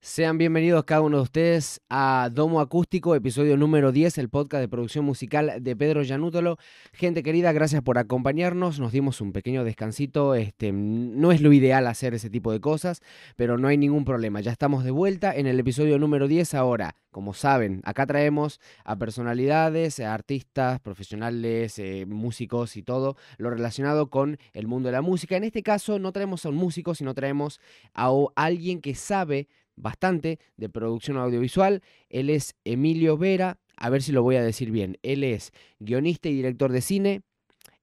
Sean bienvenidos cada uno de ustedes a Domo Acústico, episodio número 10, el podcast de producción musical de Pedro Yanútolo. Gente querida, gracias por acompañarnos. Nos dimos un pequeño descansito. Este, no es lo ideal hacer ese tipo de cosas, pero no hay ningún problema. Ya estamos de vuelta en el episodio número 10 ahora. Como saben, acá traemos a personalidades, a artistas, profesionales, eh, músicos y todo lo relacionado con el mundo de la música. En este caso no traemos a un músico, sino traemos a alguien que sabe bastante de producción audiovisual. Él es Emilio Vera, a ver si lo voy a decir bien. Él es guionista y director de cine,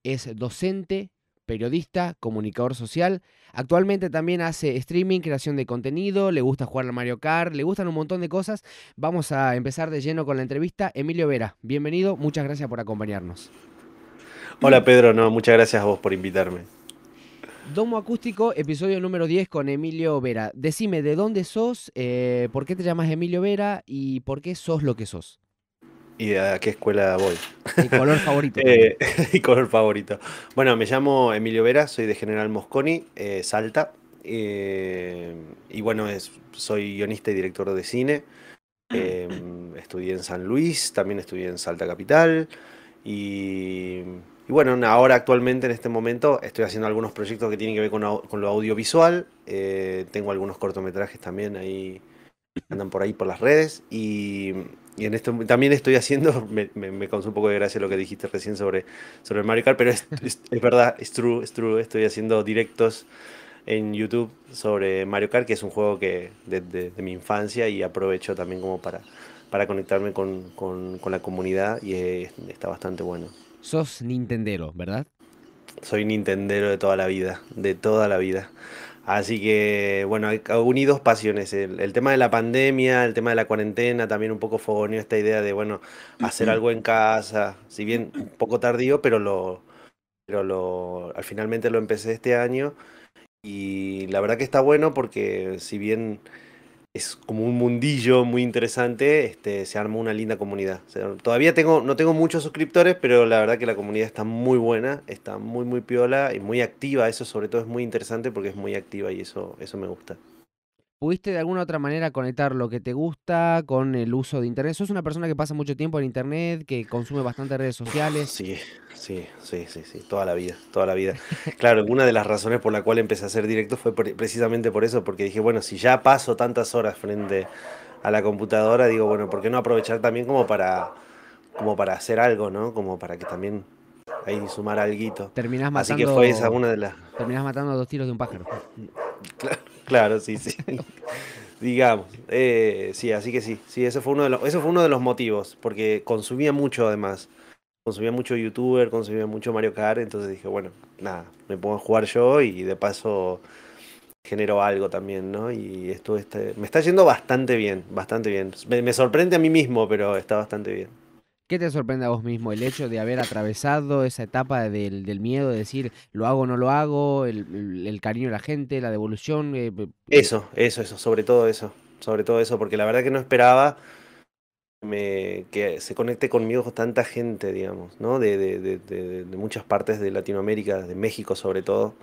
es docente, periodista, comunicador social. Actualmente también hace streaming, creación de contenido, le gusta jugar al Mario Kart, le gustan un montón de cosas. Vamos a empezar de lleno con la entrevista. Emilio Vera, bienvenido, muchas gracias por acompañarnos. Hola Pedro, no, muchas gracias a vos por invitarme. Domo Acústico, episodio número 10 con Emilio Vera. Decime, ¿de dónde sos? Eh, ¿Por qué te llamas Emilio Vera? ¿Y por qué sos lo que sos? ¿Y a qué escuela voy? ¿Y color favorito? eh, y color favorito. Bueno, me llamo Emilio Vera, soy de General Mosconi, eh, Salta. Eh, y bueno, es, soy guionista y director de cine. Em, estudié en San Luis, también estudié en Salta Capital. Y y bueno, ahora actualmente en este momento estoy haciendo algunos proyectos que tienen que ver con, lo audiovisual. Eh, tengo algunos cortometrajes también ahí, andan por ahí por las redes. Y, en esto también estoy haciendo, me, me, causó un poco de gracia lo que dijiste recién sobre, sobre el Mario Kart, pero es, verdad, es true, es true. Estoy haciendo directos en YouTube sobre Mario Kart, que es un juego que de, mi infancia y aprovecho también como para, para conectarme con, con, con la comunidad y está bastante bueno. Sos Nintendero, ¿verdad? Soy Nintendero de toda la vida, de toda la vida. Así que, bueno, uní dos pasiones. El, tema de la pandemia, el tema de la cuarentena, también un poco fogoneó esta idea de, bueno, hacer algo en casa. Si bien un poco tardío, pero lo, pero lo, al finalmente lo empecé este año. Y la verdad que está bueno porque si bien es como un mundillo muy interesante, este, se armó una linda comunidad. todavía tengo, no tengo muchos suscriptores, pero la verdad que la comunidad está muy buena, está muy, muy piola y muy activa. Eso sobre todo es muy interesante porque es muy activa y eso, eso me gusta. ¿Pudiste de alguna otra manera conectar lo que te gusta con el uso de Internet? ¿Sos una persona que pasa mucho tiempo en Internet, que consume bastante redes sociales? Sí, sí, sí, sí, sí, toda la vida, toda la vida. Claro, una de las razones por la cual empecé a hacer directo fue precisamente por eso, porque dije, bueno, si ya paso tantas horas frente a la computadora, digo, bueno, ¿por qué no aprovechar también como para, como para hacer algo, ¿no? Como para que también ahí sumar algo. Terminás matando, Así que fue esa una de las... Terminás matando dos tiros de un pájaro. Claro. Claro, sí, sí. Digamos, eh, sí, así que sí, sí, eso fue uno de los, eso fue uno de los motivos, porque consumía mucho además, consumía mucho youtuber, consumía mucho Mario Kart, entonces dije, bueno, nada, me pongo a jugar yo y de paso genero algo también, ¿no? Y esto este, me está yendo bastante bien, bastante bien. me sorprende a mí mismo, pero está bastante bien. ¿Qué te sorprende a vos mismo? El hecho de haber atravesado esa etapa del, miedo, de decir, lo hago o no lo hago, el, cariño de la gente, la devolución. Eh, eso, eso, eso, sobre todo eso. Sobre todo eso, porque la verdad que no esperaba que se conecte conmigo tanta gente, digamos, ¿no? De, de, muchas partes de Latinoamérica, de México sobre todo,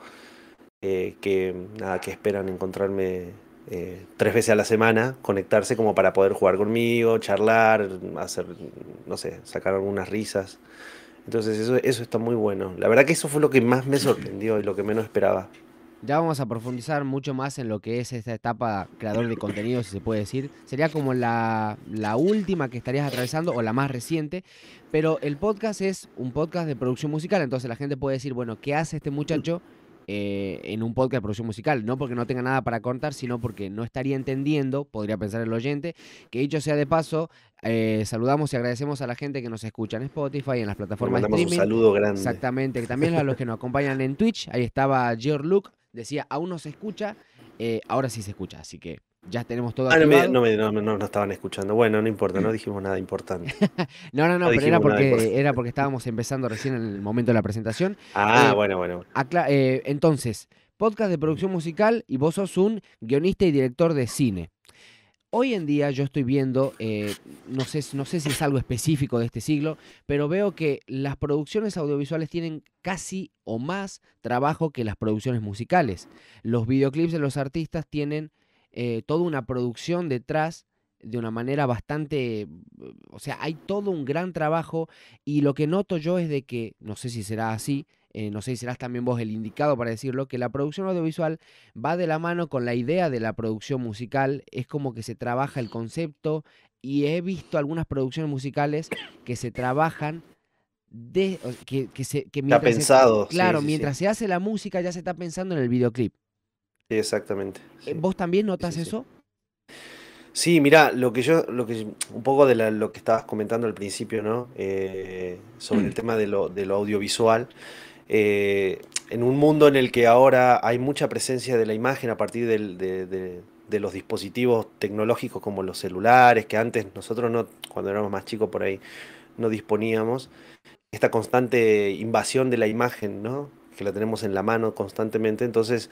eh, que nada, que esperan encontrarme eh, tres veces a la semana, conectarse como para poder jugar conmigo, charlar, hacer, no sé, sacar algunas risas. Entonces eso, eso está muy bueno. La verdad que eso fue lo que más me sorprendió y lo que menos esperaba. Ya vamos a profundizar mucho más en lo que es esta etapa creador de contenido, si se puede decir. Sería como la, la, última que estarías atravesando o la más reciente. Pero el podcast es un podcast de producción musical, entonces la gente puede decir, bueno, ¿qué hace este muchacho? Eh, en un podcast de producción musical. No porque no tenga nada para contar, sino porque no estaría entendiendo, podría pensar el oyente, que dicho sea de paso, eh, saludamos y agradecemos a la gente que nos escucha en Spotify, en las plataformas de streaming. Un saludo grande. Exactamente, también a los que nos acompañan en Twitch. Ahí estaba George Luke, decía, aún no se escucha, eh, ahora sí se escucha, así que ya tenemos todo ah, no, no, estaban escuchando. Bueno, no importa, no dijimos nada importante. no, no, no, pero era porque, era porque estábamos empezando recién en el momento de la presentación. Ah, eh, bueno, bueno. Eh, entonces, podcast de producción musical y vos sos un guionista y director de cine. Hoy en día yo estoy viendo, eh, no, sé, no sé si es algo específico de este siglo, pero veo que las producciones audiovisuales tienen casi o más trabajo que las producciones musicales. Los videoclips de los artistas tienen eh, toda una producción detrás de una manera bastante, o sea, hay todo un gran trabajo y lo que noto yo es de que, no sé si será así, eh, no sé si serás también vos el indicado para decirlo, que la producción audiovisual va de la mano con la idea de la producción musical, es como que se trabaja el concepto y he visto algunas producciones musicales que se trabajan de, que, que, se, que mientras pensado. claro, mientras se hace la música ya se está pensando en el videoclip. Sí, exactamente. Eh, ¿Vos también notas eso? Sí, mira, lo que yo, lo que un poco de lo que estabas comentando al principio, ¿no? Eh, sobre el tema de lo, de lo audiovisual. Eh, en un mundo en el que ahora hay mucha presencia de la imagen a partir de, los dispositivos tecnológicos como los celulares, que antes nosotros no, cuando éramos más chicos por ahí, no disponíamos, esta constante invasión de la imagen, ¿no? Que la tenemos en la mano constantemente, entonces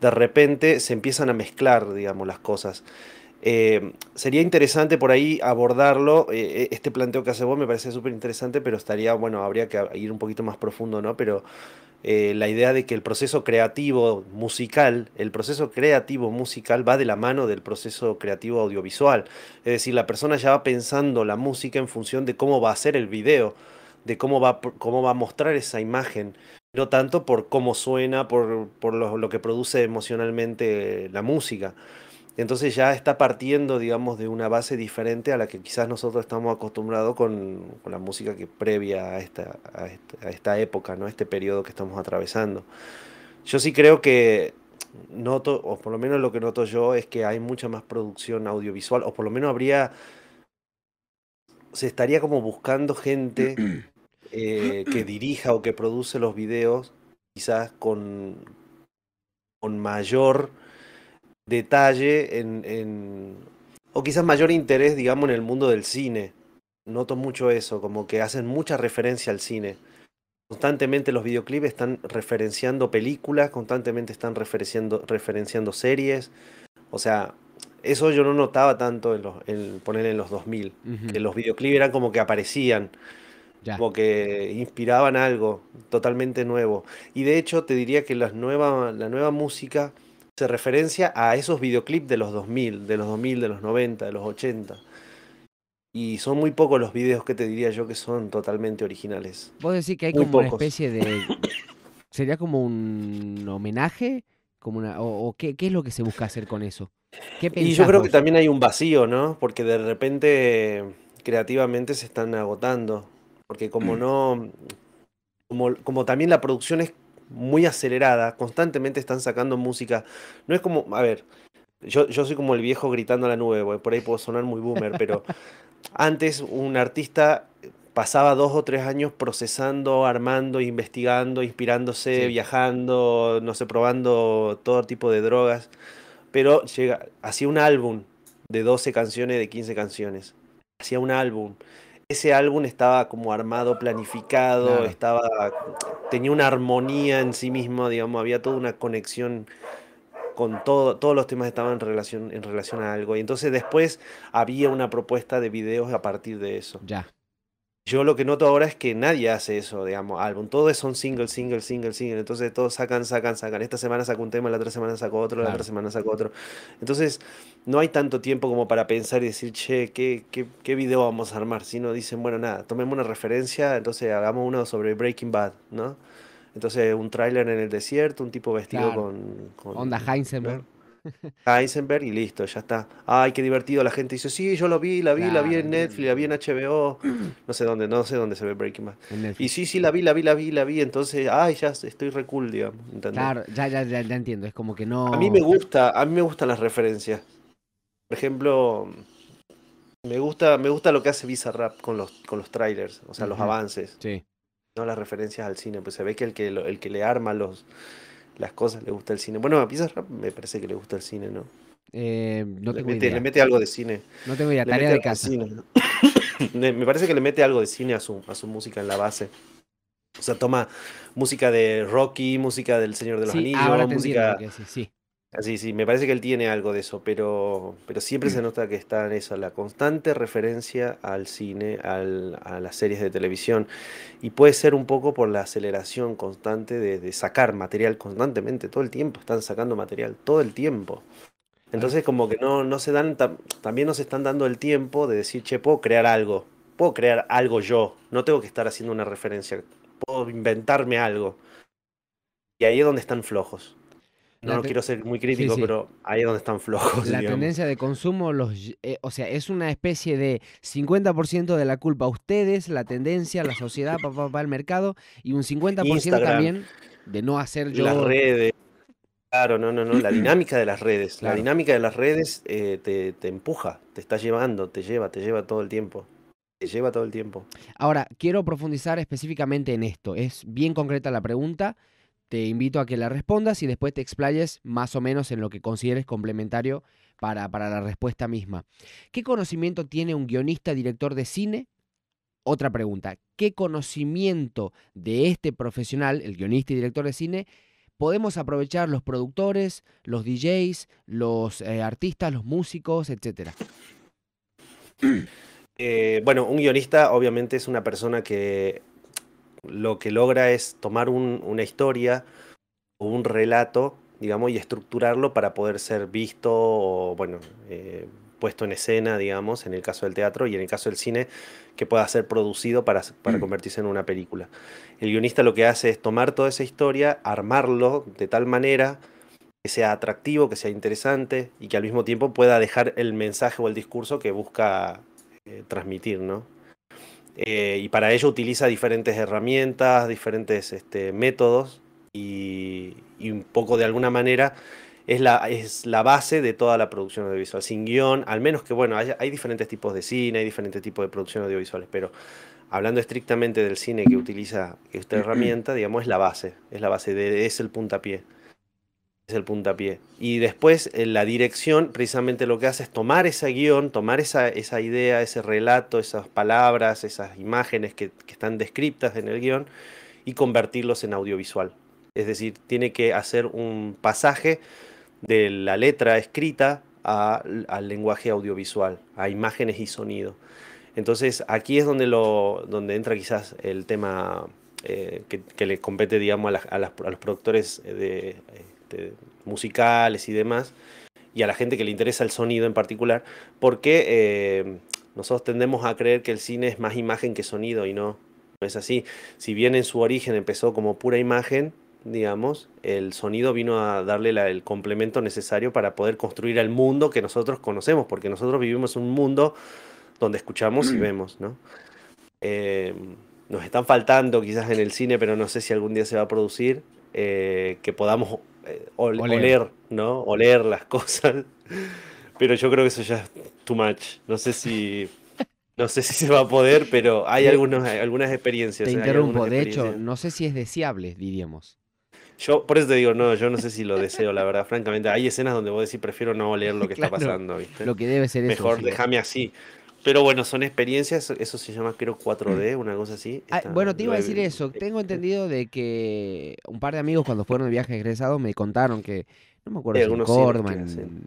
de repente se empiezan a mezclar, digamos, las cosas. Eh, sería interesante por ahí abordarlo. Eh, este planteo que hace vos me parece súper interesante, pero estaría, bueno, habría que ir un poquito más profundo, ¿no? Pero eh, la idea de que el proceso creativo musical, el proceso creativo musical va de la mano del proceso creativo audiovisual. Es decir, la persona ya va pensando la música en función de cómo va a ser el video, de cómo va, cómo va a mostrar esa imagen. No tanto por cómo suena, por, por lo que produce emocionalmente la música. Entonces ya está partiendo, digamos, de una base diferente a la que quizás nosotros estamos acostumbrados con, la música que previa a esta, a esta, época, ¿no? a este periodo que estamos atravesando. Yo sí creo que noto, o por lo menos lo que noto yo, es que hay mucha más producción audiovisual, o por lo menos habría, se estaría como buscando gente eh, que dirija o que produce los videos, quizás con, con mayor detalle en, o quizás mayor interés, digamos, en el mundo del cine. Noto mucho eso, como que hacen mucha referencia al cine. Constantemente los videoclips están referenciando películas, constantemente están referenciando, referenciando series. O sea, eso yo no notaba tanto en, los, en poner en los 2000. Que los videoclips eran como que aparecían. Como que inspiraban algo totalmente nuevo. Y de hecho te diría que las nueva, la nueva música se referencia a esos videoclips de los 2000, de los 2000, de los 90, de los 80. Y son muy pocos los videos que te diría yo que son totalmente originales. Vos decís que hay como una especie de... ¿Sería como un homenaje? Como una, o, qué, es lo que se busca hacer con eso? y yo creo que también hay un vacío, ¿no? Porque de repente creativamente se están agotando. Porque como no... Como, como también la producción es muy acelerada, constantemente están sacando música. No es como, a ver, yo, yo soy como el viejo gritando a la nube, por ahí puedo sonar muy boomer, pero antes un artista pasaba dos o tres años procesando, armando, investigando, inspirándose, viajando, no sé, probando todo tipo de drogas, pero llega, hacía un álbum de 12 canciones, de 15 canciones, hacía un álbum ese álbum estaba como armado, planificado, estaba, tenía una armonía en sí mismo, digamos, había toda una conexión con todo, todos los temas estaban en relación, en relación a algo. Y entonces después había una propuesta de videos a partir de eso. Ya. Yo lo que noto ahora es que nadie hace eso, digamos, álbum. Todos son single, single, single, single. Entonces todos sacan, sacan, sacan. Esta semana saco un tema, la otra semana saco otro, la otra semana saco otro. Entonces no hay tanto tiempo como para pensar y decir, che, ¿qué, qué, qué video vamos a armar? Si no dicen, bueno, nada, tomemos una referencia, entonces hagamos uno sobre Breaking Bad, ¿no? Entonces un tráiler en el desierto, un tipo vestido con, con... Onda Heisenberg. Heisenberg y listo, ya está. Ay, qué divertido. La gente dice, sí, yo lo vi, la vi, la vi en Netflix, la vi en HBO. No sé dónde, no sé dónde se ve Breaking Bad. Y sí, sí, la vi, la vi, la vi, la vi. Entonces, ay, ya estoy re cool, digamos. Claro, ya, ya, ya, entiendo. Es como que no. A mí me gusta, a mí me gustan las referencias. Por ejemplo, me gusta, me gusta lo que hace Bizarrap con los, con los trailers, o sea, los avances. Sí. No las referencias al cine, pues se ve que el que, el que le arma los las cosas, le gusta el cine. Bueno, a Pizarra me parece que le gusta el cine, ¿no? Eh, no le, tengo mete, le mete algo de cine. No tengo idea, tarea de casa. me parece que le mete algo de cine a su, a su música en la base. O sea, toma música de Rocky, música del Señor de los Anillos, música. Sí, sí. Así, sí, me parece que él tiene algo de eso, pero, pero siempre se nota que está en eso, la constante referencia al cine, al, a las series de televisión. Y puede ser un poco por la aceleración constante de, sacar material constantemente, todo el tiempo, están sacando material, todo el tiempo. Entonces como que no, no se dan, también nos están dando el tiempo de decir, che, puedo crear algo, puedo crear algo yo, no tengo que estar haciendo una referencia, puedo inventarme algo. Y ahí es donde están flojos. No, quiero ser muy crítico, pero ahí es donde están flojos. La tendencia de consumo, los, eh, o sea, es una especie de 50% de la culpa a ustedes, la tendencia, la sociedad, para el mercado, y un 50% también de no hacer yo. Las redes. Claro, no, no, no. La dinámica de las redes. La dinámica de las redes eh, te, te empuja, te está llevando, te lleva, te lleva todo el tiempo. Te lleva todo el tiempo. Ahora, quiero profundizar específicamente en esto. Es bien concreta la pregunta te invito a que la respondas y después te explayes más o menos en lo que consideres complementario para, para la respuesta misma. ¿Qué conocimiento tiene un guionista, director de cine? Otra pregunta, ¿qué conocimiento de este profesional, el guionista y director de cine, podemos aprovechar los productores, los DJs, los eh, artistas, los músicos, etcétera? Eh, bueno, un guionista obviamente es una persona que lo que logra es tomar una historia o un relato, digamos, y estructurarlo para poder ser visto o, bueno, eh, puesto en escena, digamos, en el caso del teatro y en el caso del cine, que pueda ser producido para, para mm. convertirse en una película. El guionista lo que hace es tomar toda esa historia, armarlo de tal manera que sea atractivo, que sea interesante y que al mismo tiempo pueda dejar el mensaje o el discurso que busca eh, transmitir, ¿no? Eh, y para ello utiliza diferentes herramientas, diferentes este, métodos y, un poco de alguna manera es la, es la base de toda la producción audiovisual. Sin guion, al menos que, bueno, hay, diferentes tipos de cine, hay diferentes tipos de producción audiovisuales, pero hablando estrictamente del cine que utiliza esta herramienta, digamos, es la base, es la base, de, es el puntapié es el puntapié. Y después en la dirección precisamente lo que hace es tomar ese guion, tomar esa, esa idea, ese relato, esas palabras, esas imágenes que, están descritas en el guion y convertirlos en audiovisual. Es decir, tiene que hacer un pasaje de la letra escrita al lenguaje audiovisual, a imágenes y sonido. Entonces aquí es donde, lo, donde entra quizás el tema eh, que, le compete digamos, a, a, los productores de, este, musicales y demás, y a la gente que le interesa el sonido en particular, porque eh, nosotros tendemos a creer que el cine es más imagen que sonido y no, no es así. Si bien en su origen empezó como pura imagen, digamos, el sonido vino a darle el complemento necesario para poder construir el mundo que nosotros conocemos, porque nosotros vivimos un mundo donde escuchamos y vemos, ¿no? Eh, nos están faltando quizás en el cine, pero no sé si algún día se va a producir, eh, que podamos eh, oler. ¿no? Oler las cosas. Pero yo creo que eso ya es too much. No sé si. No sé si se va a poder, pero hay algunos, algunas experiencias. Te interrumpo, de hecho, no sé si es deseable, diríamos. Yo, por eso te digo, no, yo no sé si lo deseo, la verdad, francamente. Hay escenas donde vos decís, prefiero no oler lo que está pasando, ¿viste? Lo que debe ser Mejor eso. Mejor déjame así. Pero bueno, son experiencias, eso se llama creo 4D, una cosa así. Ah, bueno, te iba a decir eso. Tengo entendido de que un par de amigos cuando fueron de viaje egresado me contaron que, no me acuerdo si en Córdoba,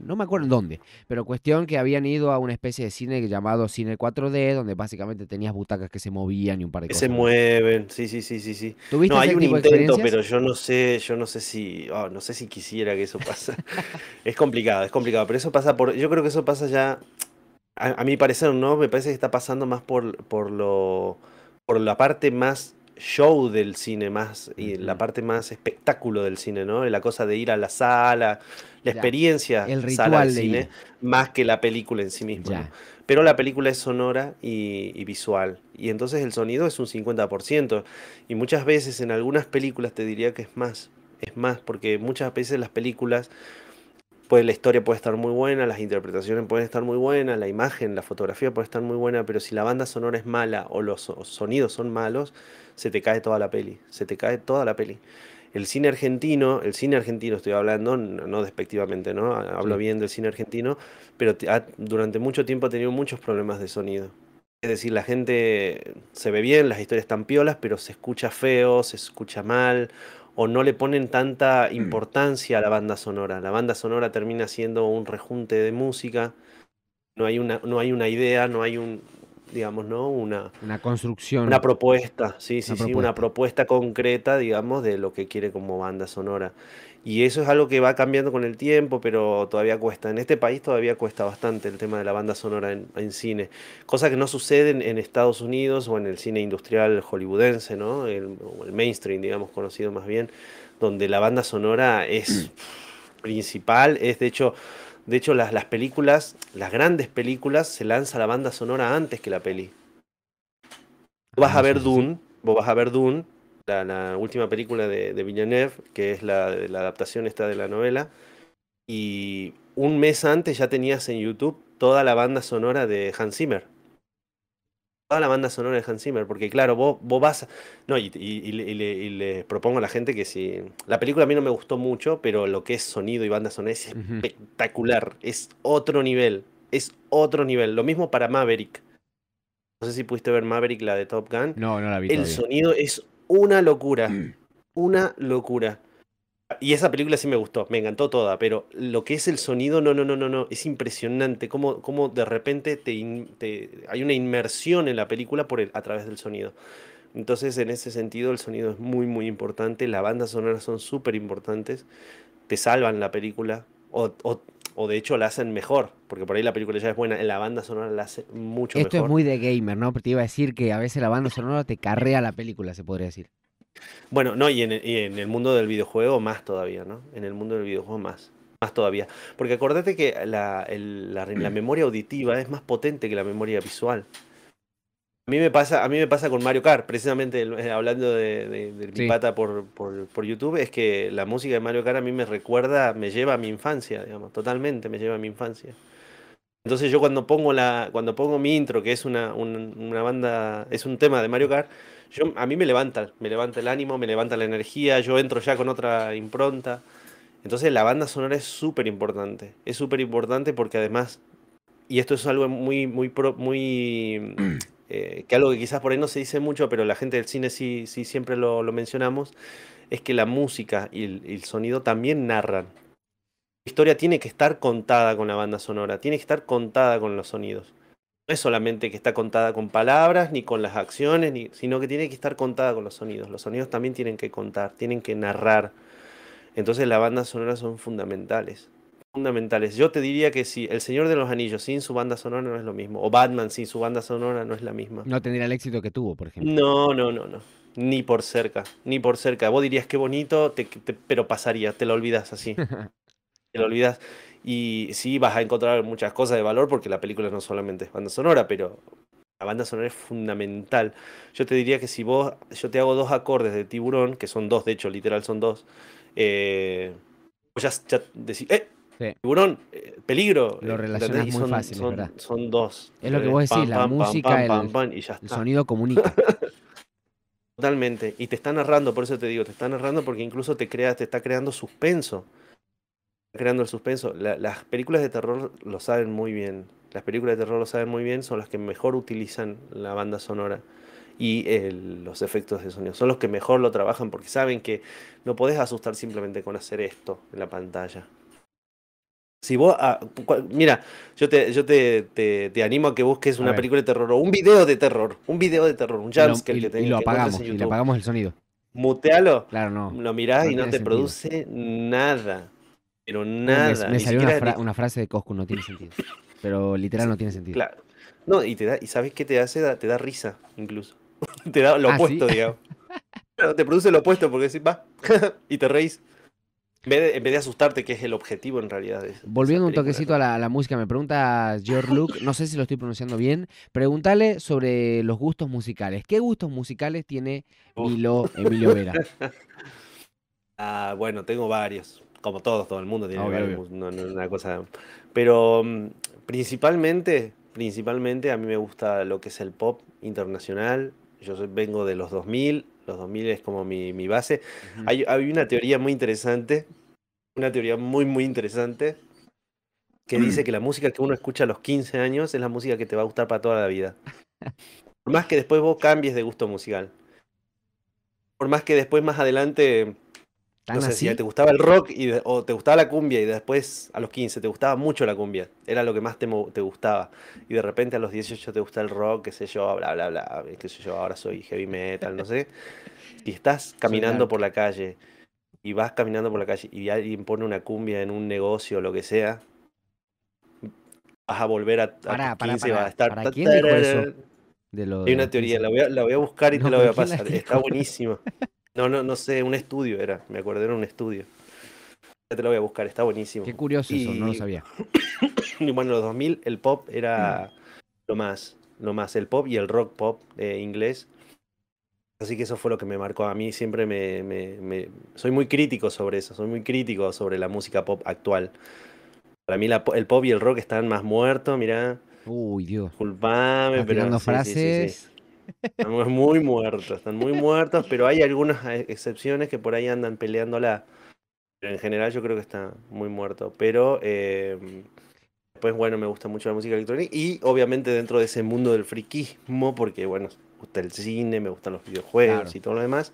no me acuerdo en dónde, pero cuestión que habían ido a una especie de cine llamado cine 4D, donde básicamente tenías butacas que se movían y un par de que cosas. se mueven, sí, sí, sí, sí, sí. no, hay un intento, pero yo no sé, yo no sé si, oh, no sé si quisiera que eso pase. es complicado, es complicado, pero eso pasa por, yo creo que eso pasa ya a, mi parecer, ¿no? Me parece que está pasando más por, por, lo, por la parte más show del cine, más y la parte más espectáculo del cine, ¿no? La cosa de ir a la sala, la experiencia el ritual del cine, más que la película en sí misma. Pero la película es sonora y, y, visual. Y entonces el sonido es un 50%. Y muchas veces en algunas películas te diría que es más. Es más, porque muchas veces las películas la historia puede estar muy buena, las interpretaciones pueden estar muy buenas, la imagen, la fotografía puede estar muy buena, pero si la banda sonora es mala o los sonidos son malos, se te cae toda la peli, se te cae toda la peli. El cine argentino, el cine argentino estoy hablando, no despectivamente, ¿no? Hablo bien del cine argentino, pero durante mucho tiempo ha tenido muchos problemas de sonido. Es decir, la gente se ve bien, las historias están piolas, pero se escucha feo, se escucha mal, o no le ponen tanta mm. importancia a la banda sonora. La banda sonora termina siendo un rejunte de música, no hay una, no hay una idea, no hay un, digamos, ¿no? Una, una construcción. Una propuesta, sí, sí, sí, una propuesta concreta, digamos, de lo que quiere como banda sonora. Y eso es algo que va cambiando con el tiempo, pero todavía cuesta. En este país todavía cuesta bastante el tema de la banda sonora en, cine. Cosa que no sucede en, Estados Unidos o en el cine industrial hollywoodense, ¿no? El, el mainstream, digamos, conocido más bien, donde la banda sonora es principal. Es de hecho, de hecho las, las películas, las grandes películas, se lanza la banda sonora antes que la peli. vas a ver Dune, vos vas a ver Dune la, última película de, de, Villeneuve, que es la, la adaptación esta de la novela, y un mes antes ya tenías en YouTube toda la banda sonora de Hans Zimmer. Toda la banda sonora de Hans Zimmer, porque claro, vos, vos vas... No, y, y, le, propongo a la gente que si... La película a mí no me gustó mucho, pero lo que es sonido y banda sonora es espectacular, es otro nivel, es otro nivel. Lo mismo para Maverick. No sé si pudiste ver Maverick, la de Top Gun. No, no la vi. El sonido es una locura. Una locura. Y esa película sí me gustó, me encantó toda, pero lo que es el sonido, no, no, no, no, no, es impresionante cómo, cómo de repente te, hay una inmersión en la película por a través del sonido. Entonces, en ese sentido, el sonido es muy, muy importante, las bandas sonoras son súper importantes, te salvan la película, o, de hecho la hacen mejor, porque por ahí la película ya es buena, la banda sonora la hace mucho mejor. Esto es muy de gamer, ¿no? Porque te iba a decir que a veces la banda sonora te carrea la película, se podría decir. Bueno, no, y en, el, mundo del videojuego más todavía, ¿no? En el mundo del videojuego más. Más todavía. Porque acordate que la, la, memoria auditiva es más potente que la memoria visual. A mí me pasa, a mí me pasa con Mario Kart, precisamente eh, hablando de, mi pata por, por, YouTube, es que la música de Mario Kart a mí me recuerda, me lleva a mi infancia, digamos, totalmente me lleva a mi infancia. Entonces yo cuando pongo la, cuando pongo mi intro, que es una, una banda, es un tema de Mario Kart, yo, a mí me levanta, me levanta el ánimo, me levanta la energía, yo entro ya con otra impronta. Entonces la banda sonora es súper importante, es súper importante porque además, y esto es algo muy, muy, muy, eh, que algo que quizás por ahí no se dice mucho, pero la gente del cine sí, sí siempre lo, mencionamos, es que la música y el sonido también narran. La historia tiene que estar contada con la banda sonora, tiene que estar contada con los sonidos no es solamente que está contada con palabras, ni con las acciones, sino que tiene que estar contada con los sonidos. Los sonidos también tienen que contar, tienen que narrar. Entonces las bandas sonoras son fundamentales. Fundamentales. Yo te diría que si El Señor de los Anillos sin su banda sonora no es lo mismo. O Batman sin su banda sonora no es la misma. No tendría el éxito que tuvo, por ejemplo. No, no, no, no. Ni por cerca, ni por cerca. Vos dirías que bonito, pero pasaría, te lo olvidas así. te lo olvidas. Y sí, vas a encontrar muchas cosas de valor porque la película no solamente es banda sonora, pero la banda sonora es fundamental. Yo te diría que si vos, yo te hago dos acordes de tiburón, que son dos, de hecho, literal son dos, eh, vos ya, decís, ¡eh! Tiburón, eh, peligro. Lo relacionas muy fácil, son, ¿verdad? Son dos. Es lo que vos decís, la música, el, el sonido comunica. Totalmente. Y te está narrando, por eso te digo, te está narrando porque incluso te crea, te está creando suspenso creando el suspenso. las películas de terror lo saben muy bien. Las películas de terror lo saben muy bien, son las que mejor utilizan la banda sonora y los efectos de sonido. Son los que mejor lo trabajan porque saben que no podés asustar simplemente con hacer esto en la pantalla. Si vos, ah, mira, yo te, yo te, te, animo a que busques una película de terror o un video de terror, un video de terror, un jumpscare que te Y lo apagamos, y le apagamos el sonido. Mutealo. Claro, no. Lo mirás y no te produce nada. Pero nada. Me, salió una, frase de Coscu, no tiene sentido. Pero literal no tiene sentido. Claro. No, y te da, y sabes qué te hace, te da risa, incluso. te da lo ah, opuesto, digamos. te produce lo opuesto porque decís, va, y te reís. En vez, de, asustarte, que es el objetivo en realidad. Volviendo un toquecito a la, música, me pregunta George Luke, no sé si lo estoy pronunciando bien, pregúntale sobre los gustos musicales. ¿Qué gustos musicales tiene Milo, Emilio Vera? ah, bueno, tengo varios como todos, todo el mundo tiene una cosa. Pero mm, principalmente, principalmente a mí me gusta lo que es el pop internacional. Yo vengo de los 2000, los 2000 es como mi, mi base. hay, hay, una teoría muy interesante, una teoría muy, muy interesante, que dice que la música que uno escucha a los 15 años es la música que te va a gustar para toda la vida. Por más que después vos cambies de gusto musical. Por más que después más adelante no sé, si te gustaba el rock y o te gustaba la cumbia y después a los 15 te gustaba mucho la cumbia, era lo que más te, te, gustaba. Y de repente a los 18 te gusta el rock, qué sé yo, bla, bla, bla, qué sé yo, ahora soy heavy metal, no sé. Y estás caminando por la calle y vas caminando por la calle y alguien pone una cumbia en un negocio o lo que sea, vas a volver a, a Pará, tus pará, 15, vas a estar... ¿Para quién dijo eso? De lo Hay de una teoría, 15. la voy a, la voy a buscar y te No, la voy a ¿quién la pasar. Está buenísima. No, no, no sé, un estudio era, me acordé, era un estudio. Ya te lo voy a buscar, está buenísimo. Qué curioso eso, no lo sabía. y bueno, en los 2000 el pop Mm. era lo más, lo más, el pop y el rock pop eh, inglés. Así que eso fue lo que me marcó. A mí siempre me, me- me- Soy muy crítico sobre eso, soy muy crítico sobre la música pop actual. Para mí la el pop y el rock están más muertos, mirá, Uy, Dios. Estás pero sí, sí. Están muy muertos, están muy muertos, pero hay algunas eh, excepciones que por ahí andan peleándola. Pero en general yo creo que está muy muerto. Pero eh, después, bueno, me gusta mucho la música electrónica y obviamente dentro de ese mundo del friquismo, porque bueno, me gusta el cine, me gustan los videojuegos Claro. y todo lo demás,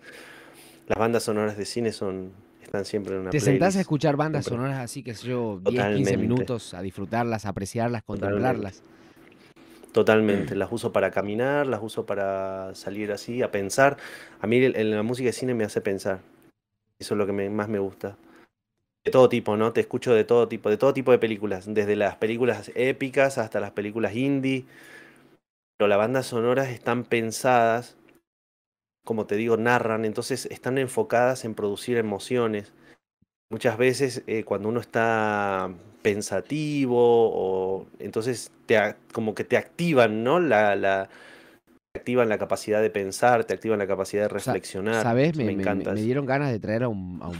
las bandas sonoras de cine son están siempre en una ¿Te sentás a escuchar bandas Siempre. sonoras así, que sé yo, 10, 15 Totalmente, minutos, a disfrutarlas, a apreciarlas, contemplarlas? Totalmente, las uso para caminar, las uso para salir así, a pensar. A mí el- la música de cine me hace pensar. Eso es lo que me- más me gusta. De todo tipo, ¿no? Te escucho de todo tipo, de todo tipo de películas, desde las películas épicas hasta las películas indie. Pero las bandas sonoras están pensadas, como te digo, narran, entonces están enfocadas en producir emociones. Muchas veces eh, cuando uno está pensativo o entonces te, como que te activan, ¿no? La, la, te activan la capacidad de pensar, te activan la capacidad de reflexionar. ¿Sabes? Me, me me- me- encanta. me eso. dieron ganas de traer a un, a un-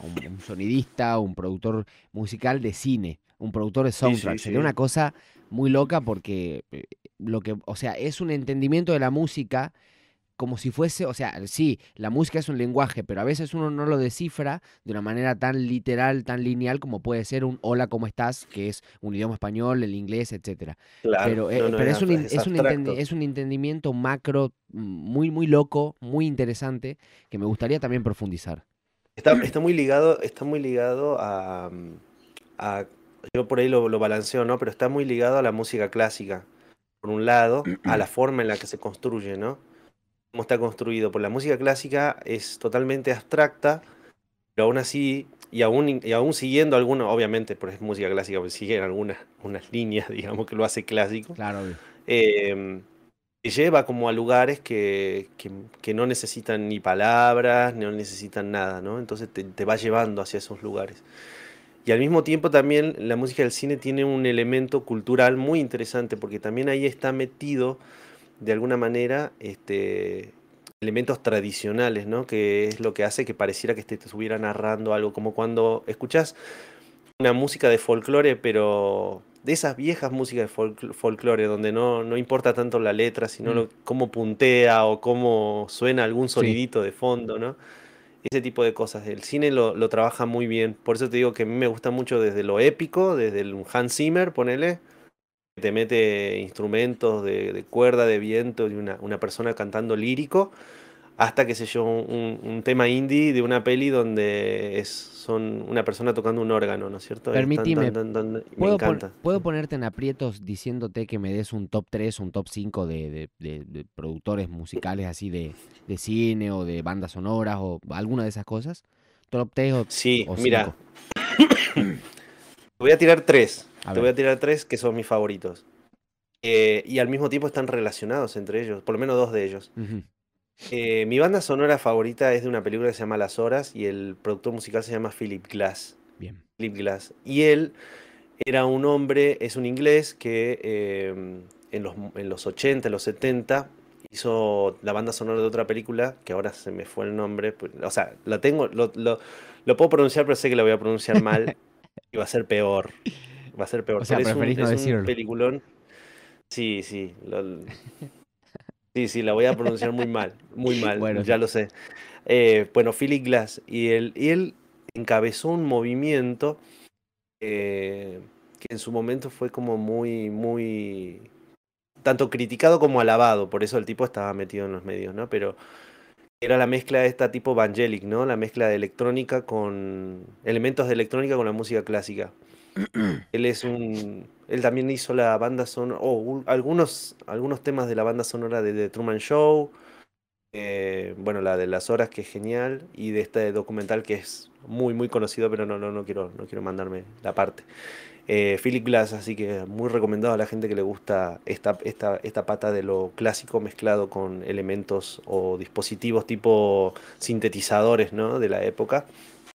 a un- un sonidista, un productor musical de cine, un productor de soundtrack. sí, Sería una cosa muy loca porque eh, lo que, o sea, es un entendimiento de la música como si fuese, o sea, sí, la música es un lenguaje, pero a veces uno no lo descifra de una manera tan literal, tan lineal como puede ser un hola, ¿cómo estás? que es un idioma español, el inglés, etcétera. Claro, Pero, eh, no, pero es, un, es es un, entendi- es un entendimiento macro mm, muy, muy loco, muy interesante, que me gustaría también profundizar. Está, está muy ligado, está muy ligado a, mm, a- yo por ahí lo, lo balanceo, ¿no? Pero está muy ligado a la música clásica. Por un lado, a la forma en la que se construye, ¿no? Cómo está construido. Por la música clásica es totalmente abstracta, pero aún así, y aún, y aún siguiendo algunos, obviamente, porque es música clásica, pues siguen algunas unas líneas, digamos, que lo hace clásico. Claro, eh, lleva como a lugares que, que- que no necesitan ni palabras, no necesitan nada, ¿no? Entonces te, te va llevando hacia esos lugares. Y al mismo tiempo también la música del cine tiene un elemento cultural muy interesante, porque también ahí está metido, de alguna manera, este, elementos tradicionales, ¿no? Que es lo que hace que pareciera que te, estuviera narrando algo, como cuando escuchas una música de folclore, pero de esas viejas músicas de folcl- folclore, donde no, no importa tanto la letra, sino Mm. lo, cómo puntea o cómo suena algún Sí. sonidito de fondo, ¿no? Ese tipo de cosas. El cine lo, lo trabaja muy bien. Por eso te digo que a mí me gusta mucho desde lo épico, desde el Hans Zimmer, ponele, te mete instrumentos de, de cuerda, de viento, y una, una persona cantando lírico, hasta, qué sé yo, un, un tema indie de una peli donde es, son una persona tocando un órgano, ¿no es cierto? Tan, Permitime, tan, tan, tan- me ¿puedo, pon- puedo ponerte en aprietos diciéndote que me des un top 3, un top 5 de, de- de- de productores musicales así de, de cine o de bandas sonoras o alguna de esas cosas? Top 3 o, Sí, o mira, 5. te voy a tirar tres. A Te voy a tirar tres que son mis favoritos. Eh, y al mismo tiempo están relacionados entre ellos, por lo menos dos de ellos. Eh, mi banda sonora favorita es de una película que se llama Las Horas y el productor musical se llama Philip Glass. Bien. Philip Glass. Y él era un hombre, es un inglés que eh, en, los, en los 80, en los 70 hizo la banda sonora de otra película que ahora se me fue el nombre. pues, O sea, la tengo, lo, lo- lo puedo pronunciar, pero sé que la voy a pronunciar mal y va a ser peor. Va a ser peor. O sea, pero es un, preferís no es un peliculón. Sí, sí. lo- sí, sí, la voy a pronunciar muy mal. Muy mal, Bueno, ya lo sé. Eh, bueno, Philip Glass. Y él, y él encabezó un movimiento eh, que en su momento fue como muy, muy, tanto criticado como alabado, por eso el tipo estaba metido en los medios, ¿no? Pero era la mezcla de esta tipo Evangelic, ¿no? La mezcla de electrónica con elementos de electrónica con la música clásica. Él es un, él también hizo la banda sonora, o un- algunos, algunos temas de la banda sonora de The Truman Show. Eh, bueno, la de las horas, que es genial, y de este documental que es muy, muy conocido, pero no, no, no, quiero, no quiero mandarme la parte. Eh, Philip Glass, así que muy recomendado a la gente que le gusta esta, esta, esta pata de lo clásico mezclado con elementos o dispositivos tipo sintetizadores ¿no? de la época.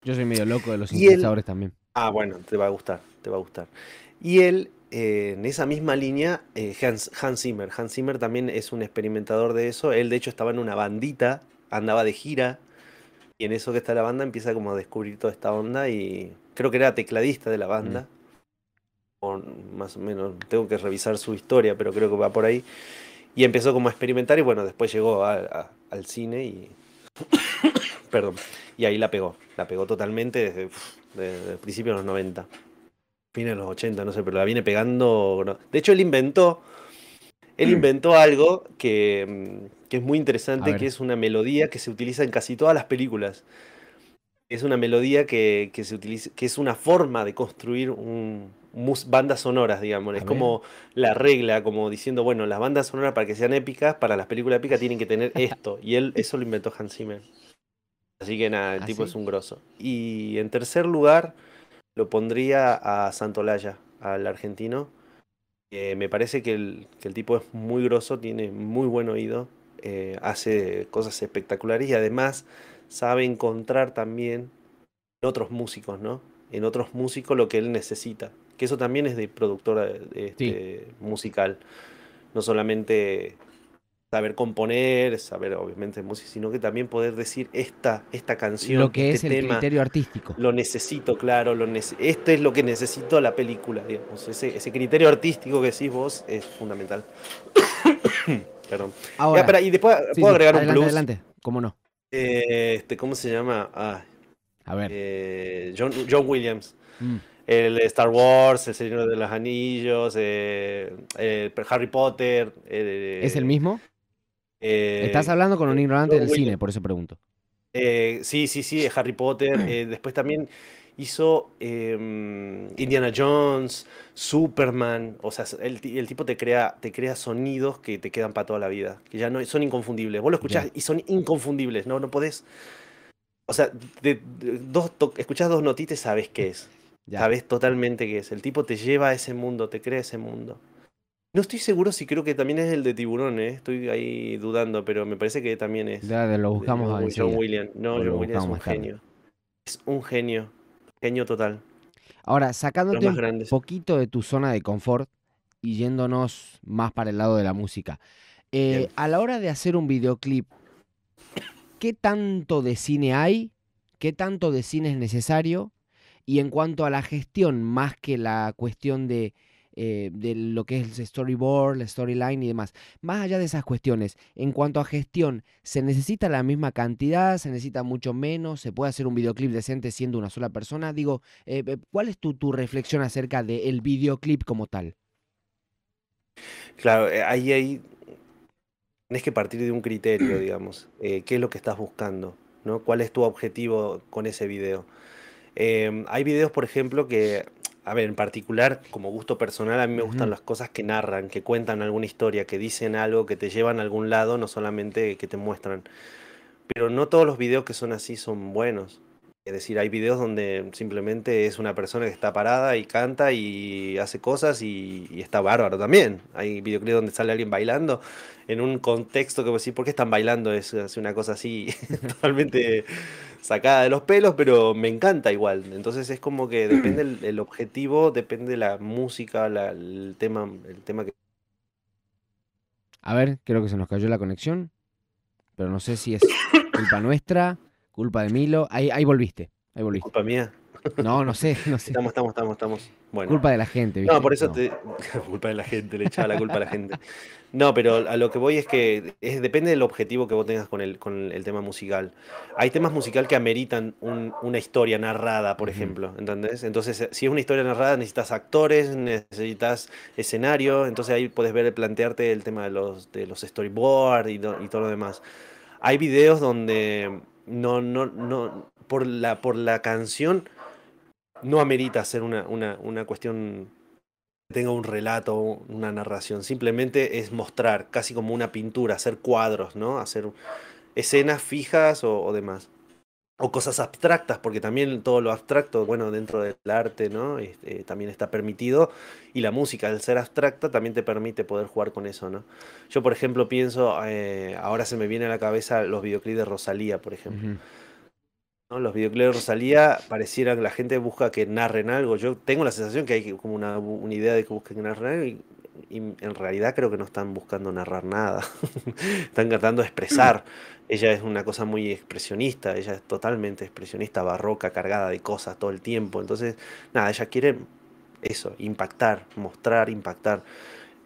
Yo soy medio loco de los sintetizadores también. Ah, bueno, te va a gustar, te va a gustar. Y él eh, en esa misma línea, eh, Hans, Hans, Zimmer. Hans Zimmer también es un experimentador de eso. Él, de hecho, estaba en una bandita, andaba de gira. Y en eso que está la banda empieza como a descubrir toda esta onda. Y creo que era tecladista de la banda. Mm. O más o menos, tengo que revisar su historia, pero creo que va por ahí. Y empezó como a experimentar. Y bueno, después llegó al cine y. Perdón. Y ahí la pegó. La pegó totalmente desde, desde el principio de los 90 fines de los 80, no sé, pero la viene pegando. De hecho, él inventó. Él inventó algo que, mm, que es muy interesante, que es una melodía que se utiliza en casi todas las películas. Es una melodía que, que se utiliza, que es una forma de construir un, bandas sonoras, digamos. es como la regla, como diciendo, bueno, las bandas sonoras para que sean épicas, para las películas épicas tienen que tener esto. y él, eso lo inventó Hans Zimmer. Así que nada, el ¿Ah, tipo es un grosso. Y en tercer lugar, lo pondría a Santolaya, al argentino. me parece que el, tipo es muy grosso, tiene muy buen oído, eh, hace cosas espectaculares y además sabe encontrar también en otros músicos, ¿no? En otros músicos lo que él necesita. Que eso también es de productora este, musical. No solamente saber componer, saber obviamente música, sino que también poder decir esta, esta canción. Lo que este es el criterio artístico. Lo necesito, claro, lo este es lo que necesito la película, digamos. Ese, ese criterio artístico que decís vos es fundamental. Perdón. Ahora, y después puedo agregar un plus. Adelante, ¿cómo no? Eh, este, ¿Cómo se llama? Ah, a ver. Eh, John, John, Williams. Mm. El Star Wars, El Señor de los Anillos, eh, Harry Potter. ¿Es el mismo? Estás hablando con un ignorante del cine, por eso pregunto. Eh, sí, sí, sí, Harry Potter. Eh, después también hizo em, Indiana Jones, Superman. O sea, el, tipo te crea, te crea sonidos que te quedan para toda la vida, que ya no son inconfundibles. Vos lo escuchás y son inconfundibles, ¿no? No podés. O sea, de, dos escuchás dos notitas, sabes qué es. Sabes totalmente qué es. El tipo te lleva a ese mundo, te crea ese mundo. No estoy seguro si creo que también es el de tiburón, ¿eh? estoy ahí dudando, pero me parece que también es. Lo buscamos a John Williams. No, John Williams es un genio. Es un genio. Genio total. Ahora, sacándote un poquito de tu zona de confort y yéndonos más para el lado de la música. Eh, a la hora de hacer un videoclip, ¿qué tanto de cine hay? ¿Qué tanto de cine es necesario? Y en cuanto a la gestión, más que la cuestión de eh, de lo que es el storyboard, la storyline y demás. Más allá de esas cuestiones, en cuanto a gestión, ¿se necesita la misma cantidad? ¿Se necesita mucho menos? ¿Se puede hacer un videoclip decente siendo una sola persona? Digo, eh, eh, ¿cuál es tu, tu reflexión acerca del videoclip como tal? Claro, ahí, ahí tienes que partir de un criterio, digamos. ¿Qué es lo que estás buscando? ¿no? ¿Cuál es tu objetivo con ese video? Em, hay videos, por ejemplo, que a ver, en particular, como gusto personal, a mí me gustan las cosas que narran, que cuentan alguna historia, que dicen algo, que te llevan a algún lado, no solamente que te muestran. Pero no todos los videos que son así son buenos. Es decir, hay videos donde simplemente es una persona que está parada y canta y hace cosas y, está bárbaro también. Hay videoclips donde sale alguien bailando en un contexto que decís, ¿por qué están bailando? Es, una cosa así totalmente sacada de los pelos, pero me encanta igual. Entonces es como que depende el, objetivo, depende de la música, el, tema, el tema que... A ver, creo que se nos cayó la conexión, pero no sé si es culpa nuestra Culpa de Milo. Ahí, ahí volviste. Ahí volviste. Culpa mía. No, no sé, no sé. Estamos, estamos, estamos, estamos. Bueno. Culpa de la gente, ¿viste? No, por eso te. culpa de la gente, le echaba la culpa a la gente. No, pero a lo que voy es que es, depende del objetivo que vos tengas con el, con el tema musical. Hay temas musical que ameritan una historia narrada, por ejemplo, ¿entendés? Entonces, si es una historia narrada, necesitas actores, necesitas escenario, entonces ahí puedes ver, plantearte el tema de los, de los storyboards y, y todo lo demás. Hay videos donde no, no, no, por la, por la canción no amerita ser una, una, una cuestión que tenga un relato, una narración. Simplemente es mostrar, casi como una pintura, hacer cuadros, ¿no? Hacer escenas fijas o, demás. O cosas abstractas, porque también todo lo abstracto, bueno, dentro del arte, ¿no? Este, también está permitido. Y la música, al ser abstracta, también te permite poder jugar con eso, ¿no? Yo, por ejemplo, pienso, eh, ahora se me viene a la cabeza los videoclips de Rosalía, por ejemplo. Los videoclips de Rosalía pareciera que la gente busca que narren algo. Yo tengo la sensación que hay como una, una idea de que busquen que narren algo y y en realidad creo que no están buscando narrar nada, están tratando de expresar. Ella es una cosa muy expresionista, ella es totalmente expresionista, barroca, cargada de cosas todo el tiempo. Entonces, nada, ella quiere eso, impactar, mostrar, impactar.